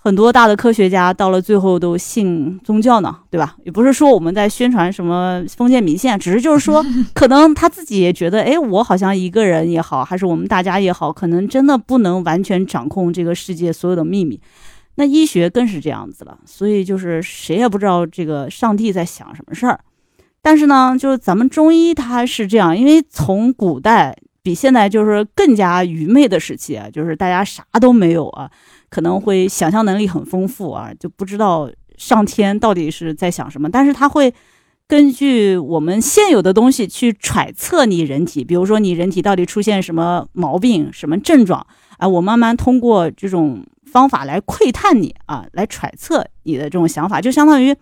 很多大的科学家到了最后都信宗教呢？对吧？也不是说我们在宣传什么封建迷信，只是就是说，[laughs] 可能他自己也觉得，哎，我好像一个人也好，还是我们大家也好，可能真的不能完全掌控这个世界所有的秘密。那医学更是这样子了，所以就是谁也不知道这个上帝在想什么事儿。但是呢，就是咱们中医它是这样，因为从古代比现在就是更加愚昧的时期啊，就是大家啥都没有啊，可能会想象能力很丰富啊，就不知道上天到底是在想什么。但是他会根据我们现有的东西去揣测你人体，比如说你人体到底出现什么毛病、什么症状啊，我慢慢通过这种方法来窥探你啊，来揣测你的这种想法，就相当于。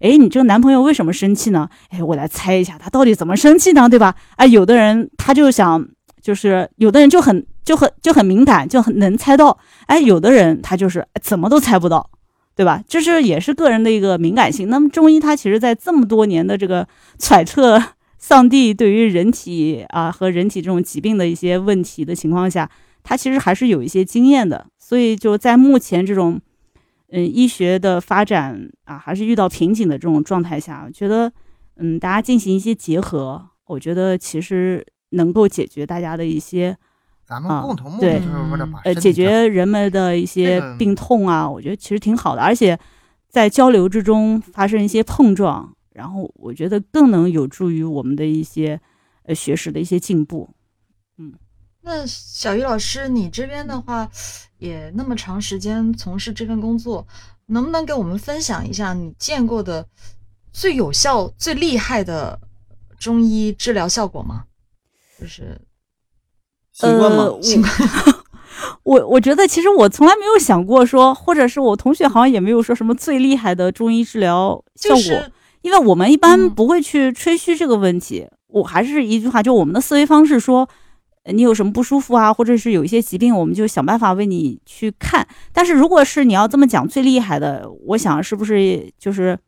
哎，你这个男朋友为什么生气呢？哎，我来猜一下，他到底怎么生气呢？对吧？哎，有的人他就想，就是有的人就很就很就很敏感，就很能猜到。哎，有的人他就是怎么都猜不到，对吧？这是也是个人的一个敏感性。那么中医它其实在这么多年的这个揣测上帝对于人体啊和人体这种疾病的一些问题的情况下，它其实还是有一些经验的。所以就在目前这种。嗯，医学的发展啊，还是遇到瓶颈的这种状态下，我觉得，嗯，大家进行一些结合，我觉得其实能够解决大家的一些咱们共同目对的就是为了把呃解决人们的一些病痛啊，我觉得其实挺好的，而且在交流之中发生一些碰撞，然后我觉得更能有助于我们的一些呃学识的一些进步。嗯那小鱼老师，你这边的话，也那么长时间从事这份工作，能不能给我们分享一下你见过的最有效、最厉害的中医治疗效果吗？就是习惯吗？呃我 [laughs] 我觉得其实我从来没有想过说，或者是我同学好像也没有说什么最厉害的中医治疗效果，就是因为我们一般嗯不会去吹嘘这个问题。我还是一句话，就我们的思维方式说，呃你有什么不舒服啊，或者是有一些疾病，我们就想办法为你去看。但是如果是你要这么讲最厉害的，我想是不是就是，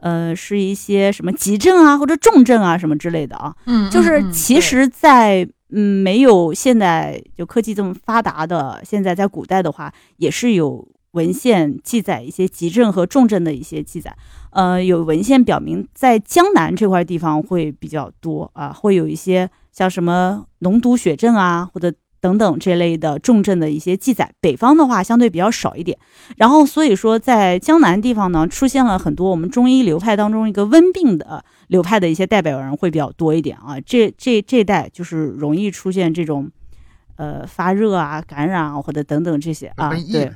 呃，是一些什么急症啊，或者重症啊什么之类的啊？嗯，就是其实在，嗯没有现在就科技这么发达的，现在在古代的话，也是有文献记载一些急症和重症的一些记载。呃，有文献表明，在江南这块地方会比较多啊，会有一些像什么脓毒血症啊，或者等等这类的重症的一些记载。北方的话相对比较少一点。然后所以说，在江南地方呢，出现了很多我们中医流派当中一个温病的流派的一些代表人会比较多一点啊。这这这代就是容易出现这种，呃，发热啊、感染啊或者等等这些啊，对，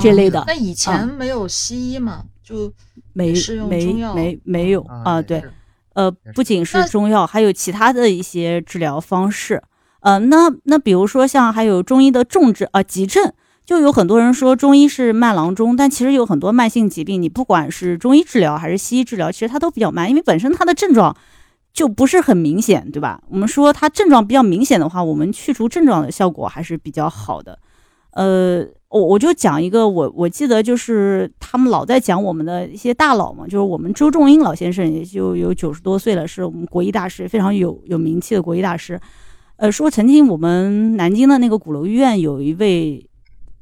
这类的那以前没有西医嘛，就没没没没有啊，对，呃，不仅是中药，还有其他的一些治疗方式。呃，那那比如说像还有中医的重症啊、急症，就有很多人说中医是慢郎中，但其实有很多慢性疾病，你不管是中医治疗还是西医治疗，其实它都比较慢，因为本身它的症状就不是很明显，对吧？我们说它症状比较明显的话，我们去除症状的效果还是比较好的。呃，我我就讲一个，我我记得就是他们老在讲我们的一些大佬嘛，就是我们周仲英老先生，也就有九十多岁了，是我们国医大师，非常有有名气的国医大师。呃，说曾经我们南京的那个鼓楼医院有一位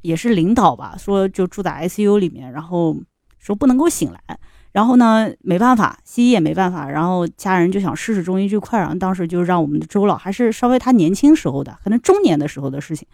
也是领导吧，说就住在 ICU 里面，然后说不能够醒来，然后呢没办法，西医也没办法，然后家人就想试试中医这块，然后当时就让我们的周老，还是稍微他年轻时候的，可能中年的时候的事情。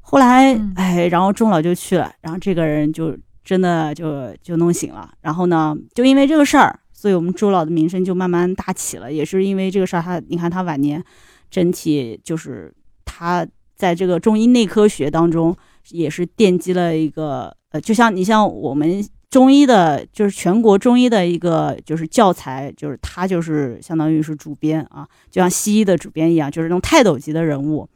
后来嗯，哎，然后钟老就去了，然后这个人就真的就就弄醒了。然后呢，就因为这个事儿，所以我们周老的名声就慢慢大起了。也是因为这个事儿，他你看他晚年整体就是他在这个中医内科学当中也是奠基了一个呃，就像你像我们中医的，就是全国中医的一个就是教材，就是他就是相当于是主编啊，就像西医的主编一样，就是那种泰斗级的人物。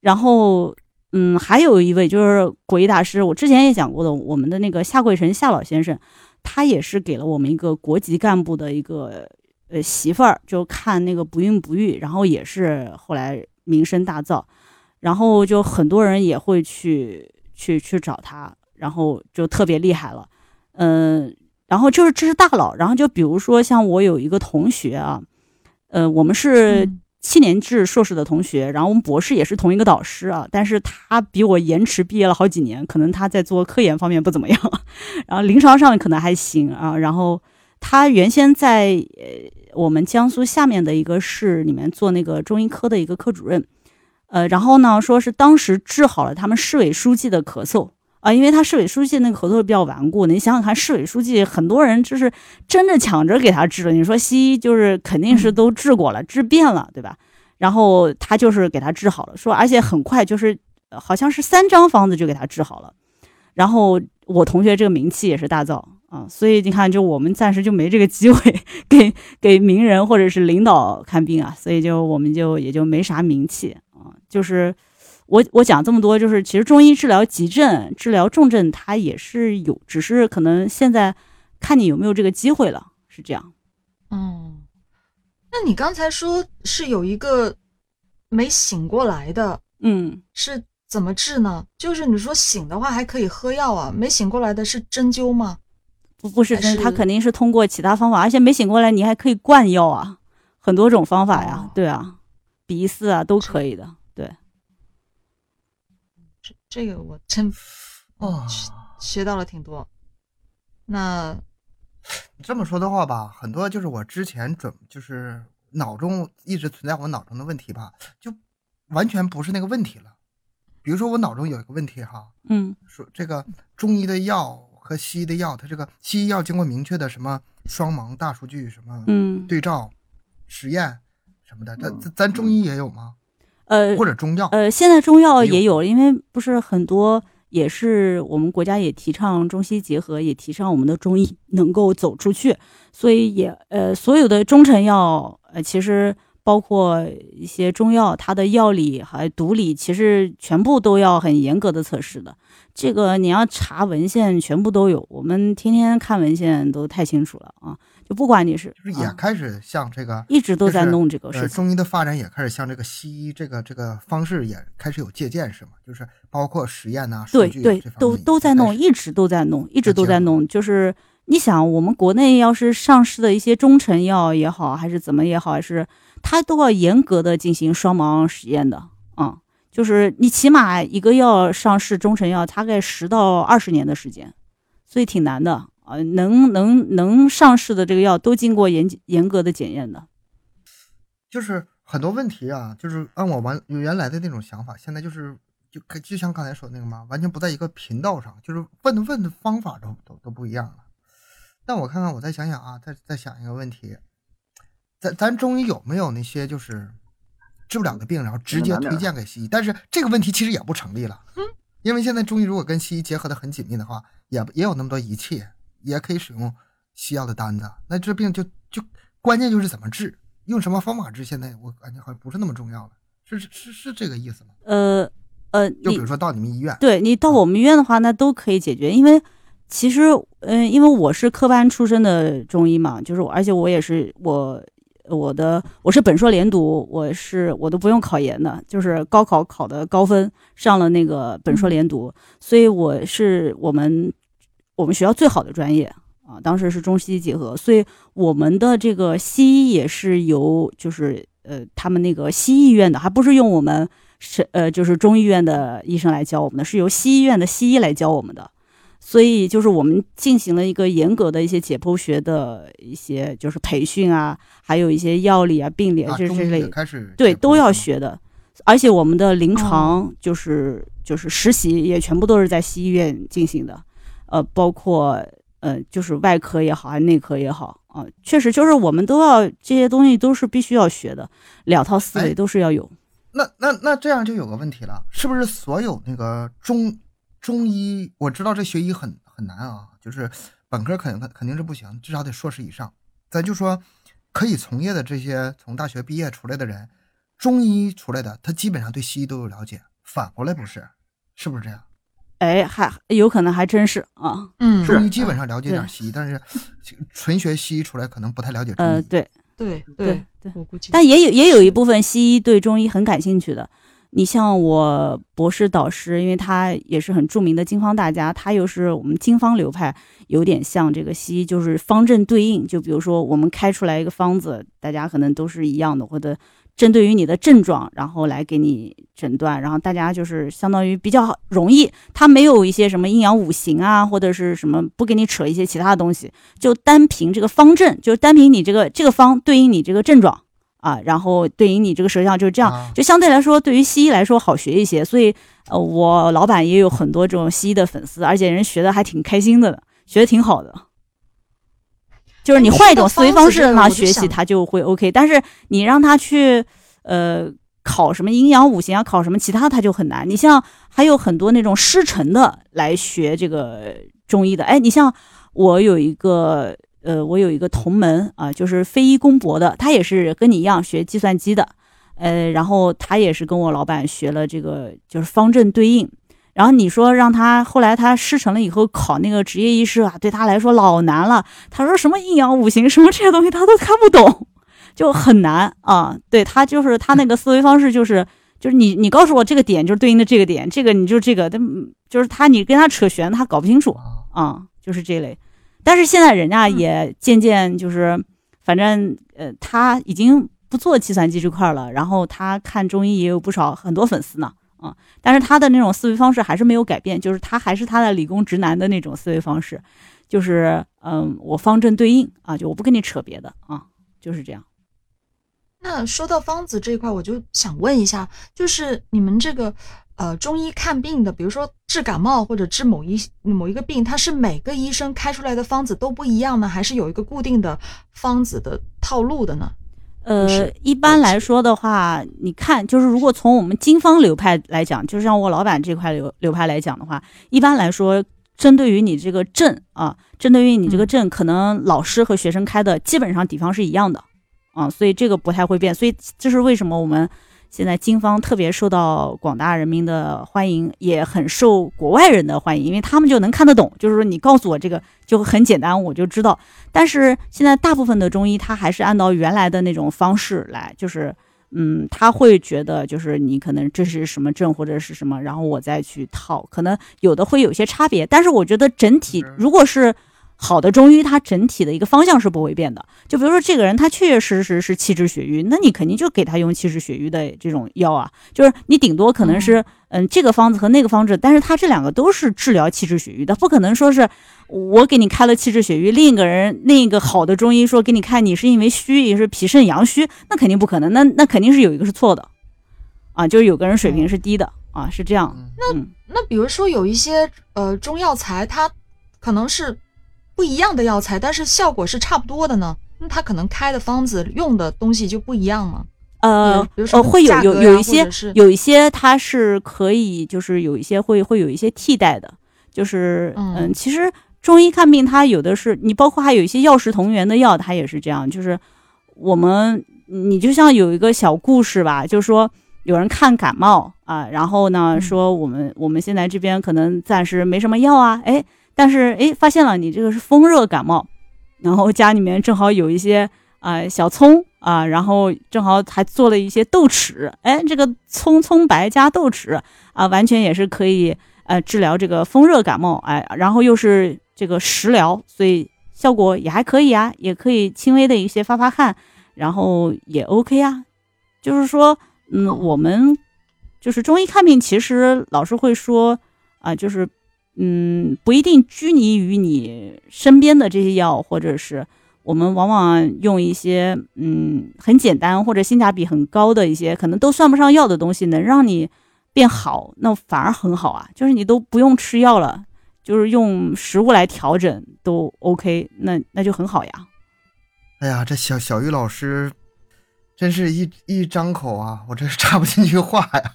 然后嗯，还有一位就是国医大师，我之前也讲过的，我们的那个夏桂成夏老先生，他也是给了我们一个国级干部的一个呃媳妇儿，就看那个不孕不育，然后也是后来名声大噪，然后就很多人也会去去去找他，然后就特别厉害了，嗯、然后就是这是大佬，然后就比如说像我有一个同学啊，呃，我们是。嗯七年制硕士的同学，然后我们博士也是同一个导师啊，但是他比我延迟毕业了好几年，可能他在做科研方面不怎么样，[laughs] 然后临床上可能还行啊。然后他原先在呃我们江苏下面的一个市里面做那个中医科的一个科主任，呃，然后呢说是当时治好了他们市委书记的咳嗽。啊，因为他市委书记那个咳嗽比较顽固，你想想看，市委书记很多人就是争着抢着给他治了。你说西医就是肯定是都治过了，治遍了，对吧？然后他就是给他治好了，说而且很快就是呃好像是三张方子就给他治好了。然后我同学这个名气也是大噪啊，所以你看，就我们暂时就没这个机会给给名人或者是领导看病啊，所以就我们就也就没啥名气啊。就是我我讲这么多，就是其实中医治疗急症、治疗重症，它也是有，只是可能现在看你有没有这个机会了，是这样。哦，那你刚才说是有一个没醒过来的，嗯，是怎么治呢？就是你说醒的话还可以喝药啊，没醒过来的是针灸吗？不不是针，他肯定是通过其他方法，而且没醒过来，你还可以灌药啊，很多种方法呀，哦对啊，鼻饲啊都可以的，对。这这个我真哦，学到了挺多。那这么说的话吧，很多就是我之前准就是脑中一直存在我脑中的问题吧，就完全不是那个问题了。比如说我脑中有一个问题哈，嗯说这个中医的药和西医的药，它这个西医药经过明确的什么双盲大数据什么嗯，对照实验什么的，它咱咱中医也有吗？呃或者中药？呃，现在中药也有，因为不是很多，也是我们国家也提倡中西结合，也提倡我们的中医能够走出去，所以也呃，所有的中成药，呃，其实包括一些中药，它的药理还毒理，其实全部都要很严格的测试的。这个你要查文献，全部都有，我们天天看文献都太清楚了啊！就不管你是就是也啊开始向这个一直都在弄这个事情。中医的发展也开始向这个西医这个这个方式也开始有借鉴，是吗？就是包括实验呐、数据啊对对都都在弄，一直都在弄，一直都在弄。就是你想，我们国内要是上市的一些中成药也好，还是怎么也好，还是它都要严格的进行双盲实验的啊、就是你起码一个药上市中成药，大概十到二十年的时间，所以挺难的啊、能能能上市的这个药都经过严严格的检验的。就是很多问题啊，就是按我完原来的那种想法，现在就是就跟就像刚才说那个嘛，完全不在一个频道上，就是问的问的方法都都都不一样了。但我看看，我再想想啊，再再想一个问题，咱咱中医有没有那些就是治不了的病，然后直接推荐给西医？但是这个问题其实也不成立了，因为现在中医如果跟西医结合的很紧密的话，也也有那么多仪器，也可以使用西药的单子。那这病就就关键就是怎么治，用什么方法治，现在我感觉好像不是那么重要了，是是是是这个意思吗？呃呃，就比如说到你们医院，对你到我们医院的话，那都可以解决，因为其实，嗯、因为我是科班出身的中医嘛，就是我，而且我也是我我的我是本硕连读，我是我都不用考研的，就是高考考的高分上了那个本硕连读，所以我是我们我们学校最好的专业啊，当时是中西医结合，所以我们的这个西医也是由就是呃他们那个西医院的，还不是用我们是呃就是中医院的医生来教我们的，是由西医院的西医来教我们的。所以就是我们进行了一个严格的一些解剖学的一些就是培训啊，还有一些药理啊、病理啊，这这类对，都要学的。而且我们的临哦床就是、就是实习也全部都是在西医院进行的，呃，包括呃就是外科也好，还是内科也好啊、确实就是我们都要这些东西都是必须要学的，两套思维哎都是要有。那那那这样就有个问题了，是不是所有那个中中医，我知道这学医很很难啊，就是本科肯定肯定是不行，至少得硕士以上。咱就说可以从业的这些从大学毕业出来的人，中医出来的，他基本上对西医都有了解，反过来不是，是不是这样？哎，还有可能还真是啊，嗯，中医基本上了解点西医，但是纯学西医出来可能不太了解中医。呃，对对对对。我估计，但也有也有一部分西医对中医很感兴趣的。你像我博士导师，因为他也是很著名的经方大家，他又是我们经方流派，有点像这个西医，就是方正对应。就比如说我们开出来一个方子，大家可能都是一样的，或者针对于你的症状，然后来给你诊断，然后大家就是相当于比较容易，他没有一些什么阴阳五行啊，或者是什么不给你扯一些其他的东西，就单凭这个方正，就单凭你这个这个方对应你这个症状。啊，然后对应你这个舌象就是这样，啊就相对来说，对于西医来说好学一些。所以，呃，我老板也有很多这种西医的粉丝，而且人学的还挺开心的，学的挺好的。就是你哎换一种思维方式让他学习，他就会 OK。但是你让他去，呃，考什么阴阳五行啊，考什么其他，他就很难。你像还有很多那种师承的来学这个中医的，哎，你像我有一个。呃，我有一个同门啊，就是非医公博的，他也是跟你一样学计算机的，呃，然后他也是跟我老板学了这个就是方正对应，然后你说让他后来他师承了以后考那个职业医师啊，对他来说老难了。他说什么阴阳五行什么这些东西他都看不懂，[laughs] 就很难啊。对他就是他那个思维方式就是就是你你告诉我这个点就是对应的这个点，这个你就这个，但就是他你跟他扯玄他搞不清楚啊啊，就是这类。但是现在人家也渐渐就是，反正呃，他已经不做计算机这块了，然后他看中医也有不少很多粉丝呢，啊，但是他的那种思维方式还是没有改变，就是他还是他的理工直男的那种思维方式，就是嗯，我方正对应啊，就我不跟你扯别的啊，就是这样。那说到方子这一块，我就想问一下，就是你们这个呃中医看病的，比如说治感冒或者治某一某一个病，它是每个医生开出来的方子都不一样呢，还是有一个固定的方子的套路的呢？呃，一般来说的话，你看，就是如果从我们经方流派来讲，就是像我老板这块流流派来讲的话，一般来说，针对于你这个证啊，针对于你这个嗯证，可能老师和学生开的基本上底方是一样的啊，所以这个不太会变。所以这是为什么我们现在经方特别受到广大人民的欢迎，也很受国外人的欢迎，因为他们就能看得懂，就是说你告诉我这个就很简单，我就知道。但是现在大部分的中医，他还是按照原来的那种方式来，就是，嗯，他会觉得就是你可能这是什么症或者是什么，然后我再去套，可能有的会有些差别。但是我觉得整体如果是好的中医，它整体的一个方向是不会变的。就比如说这个人他确确实实是气滞血瘀，那你肯定就给他用气滞血瘀的这种药啊，就是你顶多可能是嗯这个方子和那个方子，但是他这两个都是治疗气滞血瘀的，不可能说是我给你开了气滞血瘀，另一个人另一个好的中医说给你看你是因为虚，也是脾肾阳虚，那肯定不可能，那那肯定是有一个是错的，啊，就是有个人水平是低的啊，是这样。那嗯，那比如说有一些呃中药材，它可能是不一样的药材，但是效果是差不多的呢，那它可能开的方子用的东西就不一样吗？呃比如说呃，会有有有一些是有一些它是可以，就是有一些会会有一些替代的，就是嗯。嗯，其实中医看病它有的是你包括还有一些药食同源的药，它也是这样，就是我们你就像有一个小故事吧，就是说有人看感冒啊，然后呢嗯。说我们我们现在这边可能暂时没什么药啊，哎，但是哎发现了你这个是风热感冒，然后家里面正好有一些啊、小葱啊，然后正好还做了一些豆豉，哎，这个葱葱白加豆豉啊，完全也是可以呃治疗这个风热感冒，哎，然后又是这个食疗，所以效果也还可以啊，也可以轻微的一些发发汗，然后也 OK 啊，就是说，嗯，我们就是中医看病，其实老师会说啊、就是嗯，不一定拘泥于你身边的这些药，或者是我们往往用一些嗯很简单或者性价比很高的一些，可能都算不上药的东西，能让你变好，那反而很好啊。就是你都不用吃药了，就是用食物来调整都 OK，那那就很好呀。哎呀，这小小玉老师真是一一张口啊，我这插不进去话呀。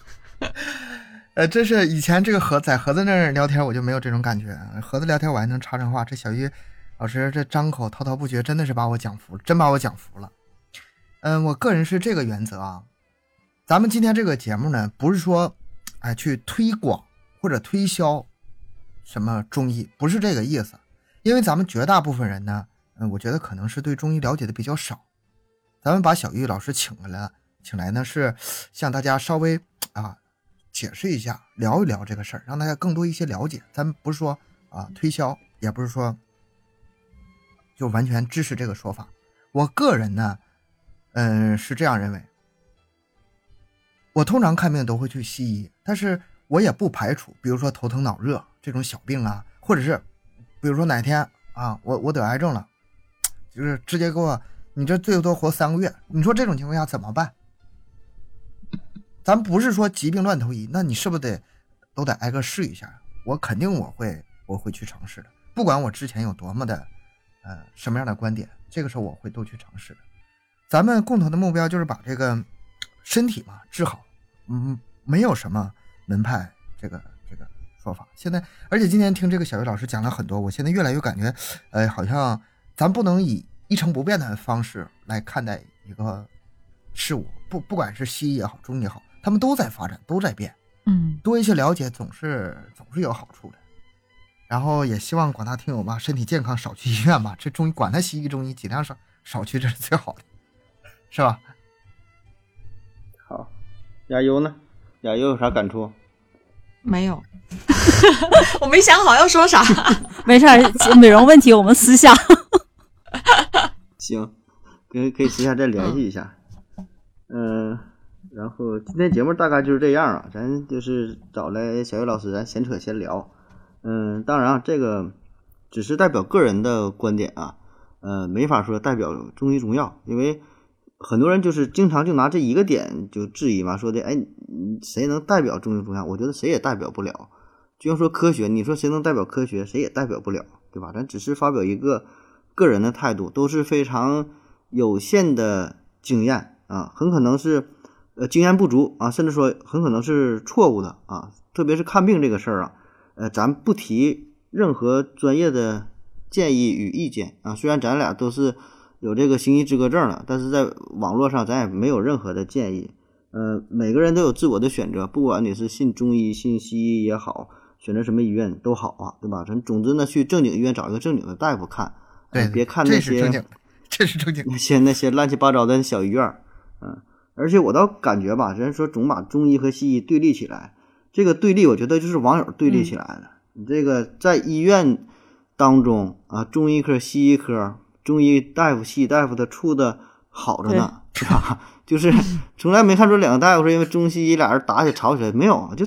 呃，这是以前这个盒在盒子那儿聊天，我就没有这种感觉。盒子聊天我还能插上话，这小玉老师这张口滔滔不绝，真的是把我讲服，真把我讲服了。嗯，我个人是这个原则啊。咱们今天这个节目呢，不是说哎去推广或者推销什么中医，不是这个意思。因为咱们绝大部分人呢，嗯，我觉得可能是对中医了解的比较少。咱们把小玉老师请来了，请来呢是向大家稍微啊解释一下，聊一聊这个事儿，让大家更多一些了解。咱不是说啊推销，也不是说就完全支持这个说法。我个人呢，嗯，是这样认为。我通常看病都会去西医，但是我也不排除，比如说头疼脑热这种小病啊，或者是比如说哪天啊，我我得癌症了，就是直接给我，你这最多活三个月，你说这种情况下怎么办？咱不是说疾病乱投医，那你是不是得都得挨个试一下？我肯定我会我会去尝试的，不管我之前有多么的呃什么样的观点，这个时候我会都去尝试的。咱们共同的目标就是把这个身体嘛治好，嗯，没有什么门派这个这个说法。现在，而且今天听这个小玉老师讲了很多，我现在越来越感觉，呃，好像咱不能以一成不变的方式来看待一个事物，不不管是西医也好，中医也好，他们都在发展，都在变，嗯，多一些了解总是总是有好处的。然后也希望广大听友吧，身体健康，少去医院吧。这中医管他西医中医，尽量少少去，这是最好的，[laughs] 是吧？好，亚优呢？亚优有啥感触？没有，[laughs] 我没想好要说啥。[laughs] 没事儿，美容问题我们私下。行，可以可以私下再联系一下。嗯、然后今天节目大概就是这样啊，咱就是找来小月老师，咱闲扯闲聊。嗯，当然啊，这个只是代表个人的观点啊，呃，没法说代表中医中药，因为很多人就是经常就拿这一个点就质疑嘛，说的，哎，谁能代表中医中药？我觉得谁也代表不了。就像说科学，你说谁能代表科学？谁也代表不了，对吧？咱只是发表一个个人的态度，都是非常有限的经验啊，很可能是呃经验不足啊，甚至说很可能是错误的啊。特别是看病这个事儿啊，呃，咱不提任何专业的建议与意见啊。虽然咱俩都是有这个行医资格证了，但是在网络上咱也没有任何的建议。呃，每个人都有自我的选择，不管你是信中医、信西医也好，选择什么医院都好啊，对吧？咱总之呢，去正经医院找一个正经的大夫看，对，别看那些这是正经，这是正经那。些那些乱七八糟的小医院儿，嗯，而且我倒感觉吧，人说总把中医和西医对立起来，这个对立我觉得就是网友对立起来的。你这个在医院当中啊，中医科、西医科，中医大夫、西医大夫他处的好着呢，是吧？[laughs] 就是从来没看出两个大夫是因为中西医俩人打起吵起来，没有，就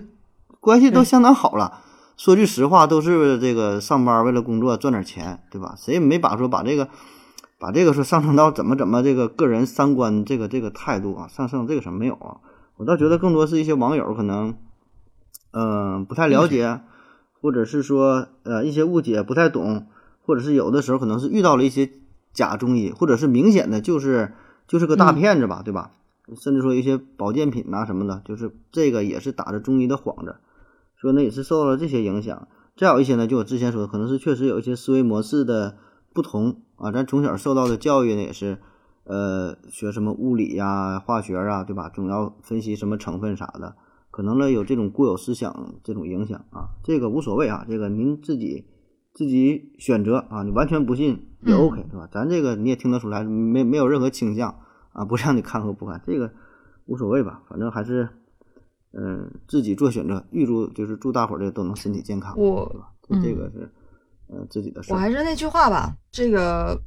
关系都相当好了。说句实话，都是这个上班为了工作赚点钱，对吧？谁也没把说把这个把这个说上升到怎么怎么这个个人三观这个这个态度啊，上升这个什么没有啊？我倒觉得更多是一些网友可能，嗯、不太了解，或者是说呃一些误解，不太懂，或者是有的时候可能是遇到了一些假中医，或者是明显的就是就是个大骗子吧，对吧？甚至说一些保健品呐、什么的，就是这个也是打着中医的幌子，说呢也是受到了这些影响。再有一些呢，就我之前说的，可能是确实有一些思维模式的不同啊。咱从小受到的教育呢，也是呃学什么物理呀、化学啊，对吧？总要分析什么成分啥的，可能呢有这种固有思想这种影响啊。这个无所谓啊，这个您自己自己选择啊，你完全不信也 OK，、对吧？咱这个你也听得出来，没没有任何倾向啊，不让你看和不看，这个无所谓吧，反正还是。嗯，自己做选择，预祝就是祝大伙儿这都能身体健康，我对吧？这这个是呃自己的事儿。我还是那句话吧，这个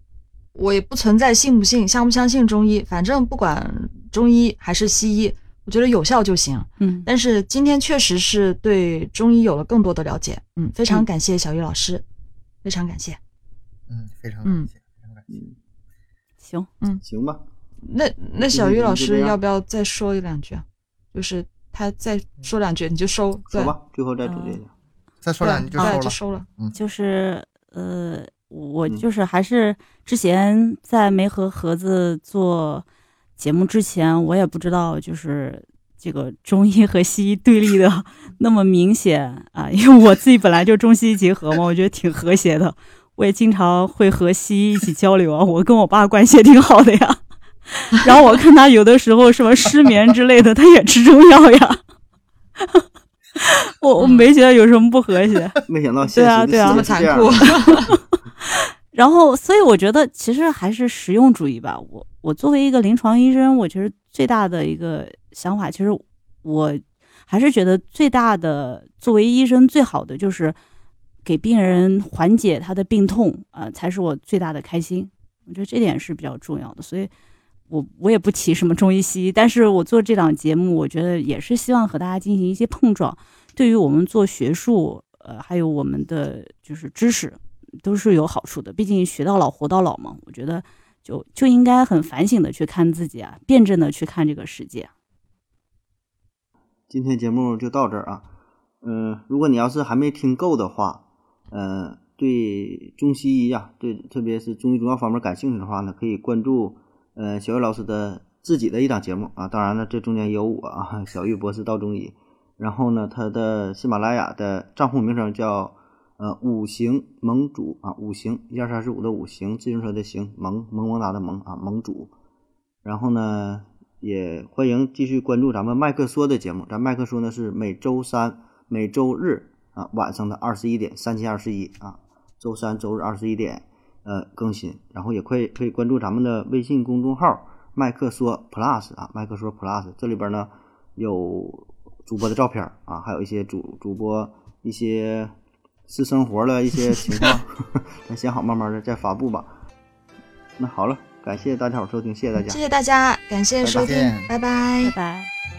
我也不存在信不信、相不相信中医，反正不管中医还是西医，我觉得有效就行。嗯，但是今天确实是对中医有了更多的了解，嗯，非常嗯感谢小玉老师，非常感谢。嗯，非常嗯感谢，非常感谢。行，嗯行吧，那那小玉老师要不要再说一两句啊？就是他再说两句你就收，对说吧，最后再总结一下。再说两句就对收了。就收了。就是呃，我嗯就是还是之前在没和盒子做节目之前，我也不知道就是这个中医和西医对立的那么明显啊，因为我自己本来就中西医结合嘛，我觉得挺和谐的。我也经常会和西医一起交流啊，我跟我爸关系也挺好的呀。[laughs] 然后我看他有的时候什么失眠之类的，他也吃中药呀。[laughs] 我我没觉得有什么不和谐。没想到现对啊对啊残酷 [laughs] 然后，所以我觉得其实还是实用主义吧。我我作为一个临床医生，我其实最大的一个想法，其实我还是觉得最大的作为医生最好的就是给病人缓解他的病痛啊、呃才是我最大的开心。我觉得这点是比较重要的，所以我我也不提什么中医西医，但是我做这档节目，我觉得也是希望和大家进行一些碰撞，对于我们做学术，呃，还有我们的就是知识，都是有好处的。毕竟学到老活到老嘛，我觉得就就应该很反省的去看自己啊，辩证的去看这个世界。今天节目就到这儿啊。嗯、如果你要是还没听够的话，呃，对中西医呀、对特别是中医中药方面感兴趣的话呢，可以关注呃小玉老师的自己的一档节目啊。当然了，这中间有我啊，小玉博士道中医。然后呢，他的喜马拉雅的账户名称叫呃五行盟主啊，五行一二三四五的五行，自行车的行，萌萌萌哒的萌啊，盟主。然后呢，也欢迎继续关注咱们麦克说的节目。咱麦克说呢是每周三、每周日啊晚上的二十一点，三七二十一啊，周三、周日二十一点呃更新。然后也可以可以关注咱们的微信公众号“麦克说 Plus” 啊，麦克说 Plus 这里边呢有主播的照片啊，还有一些主主播一些私生活的一些情况，[laughs] 咱想好慢慢的再发布吧。那好了，感谢大家伙收听，谢谢大家谢。谢大家，感谢收听拜拜拜拜。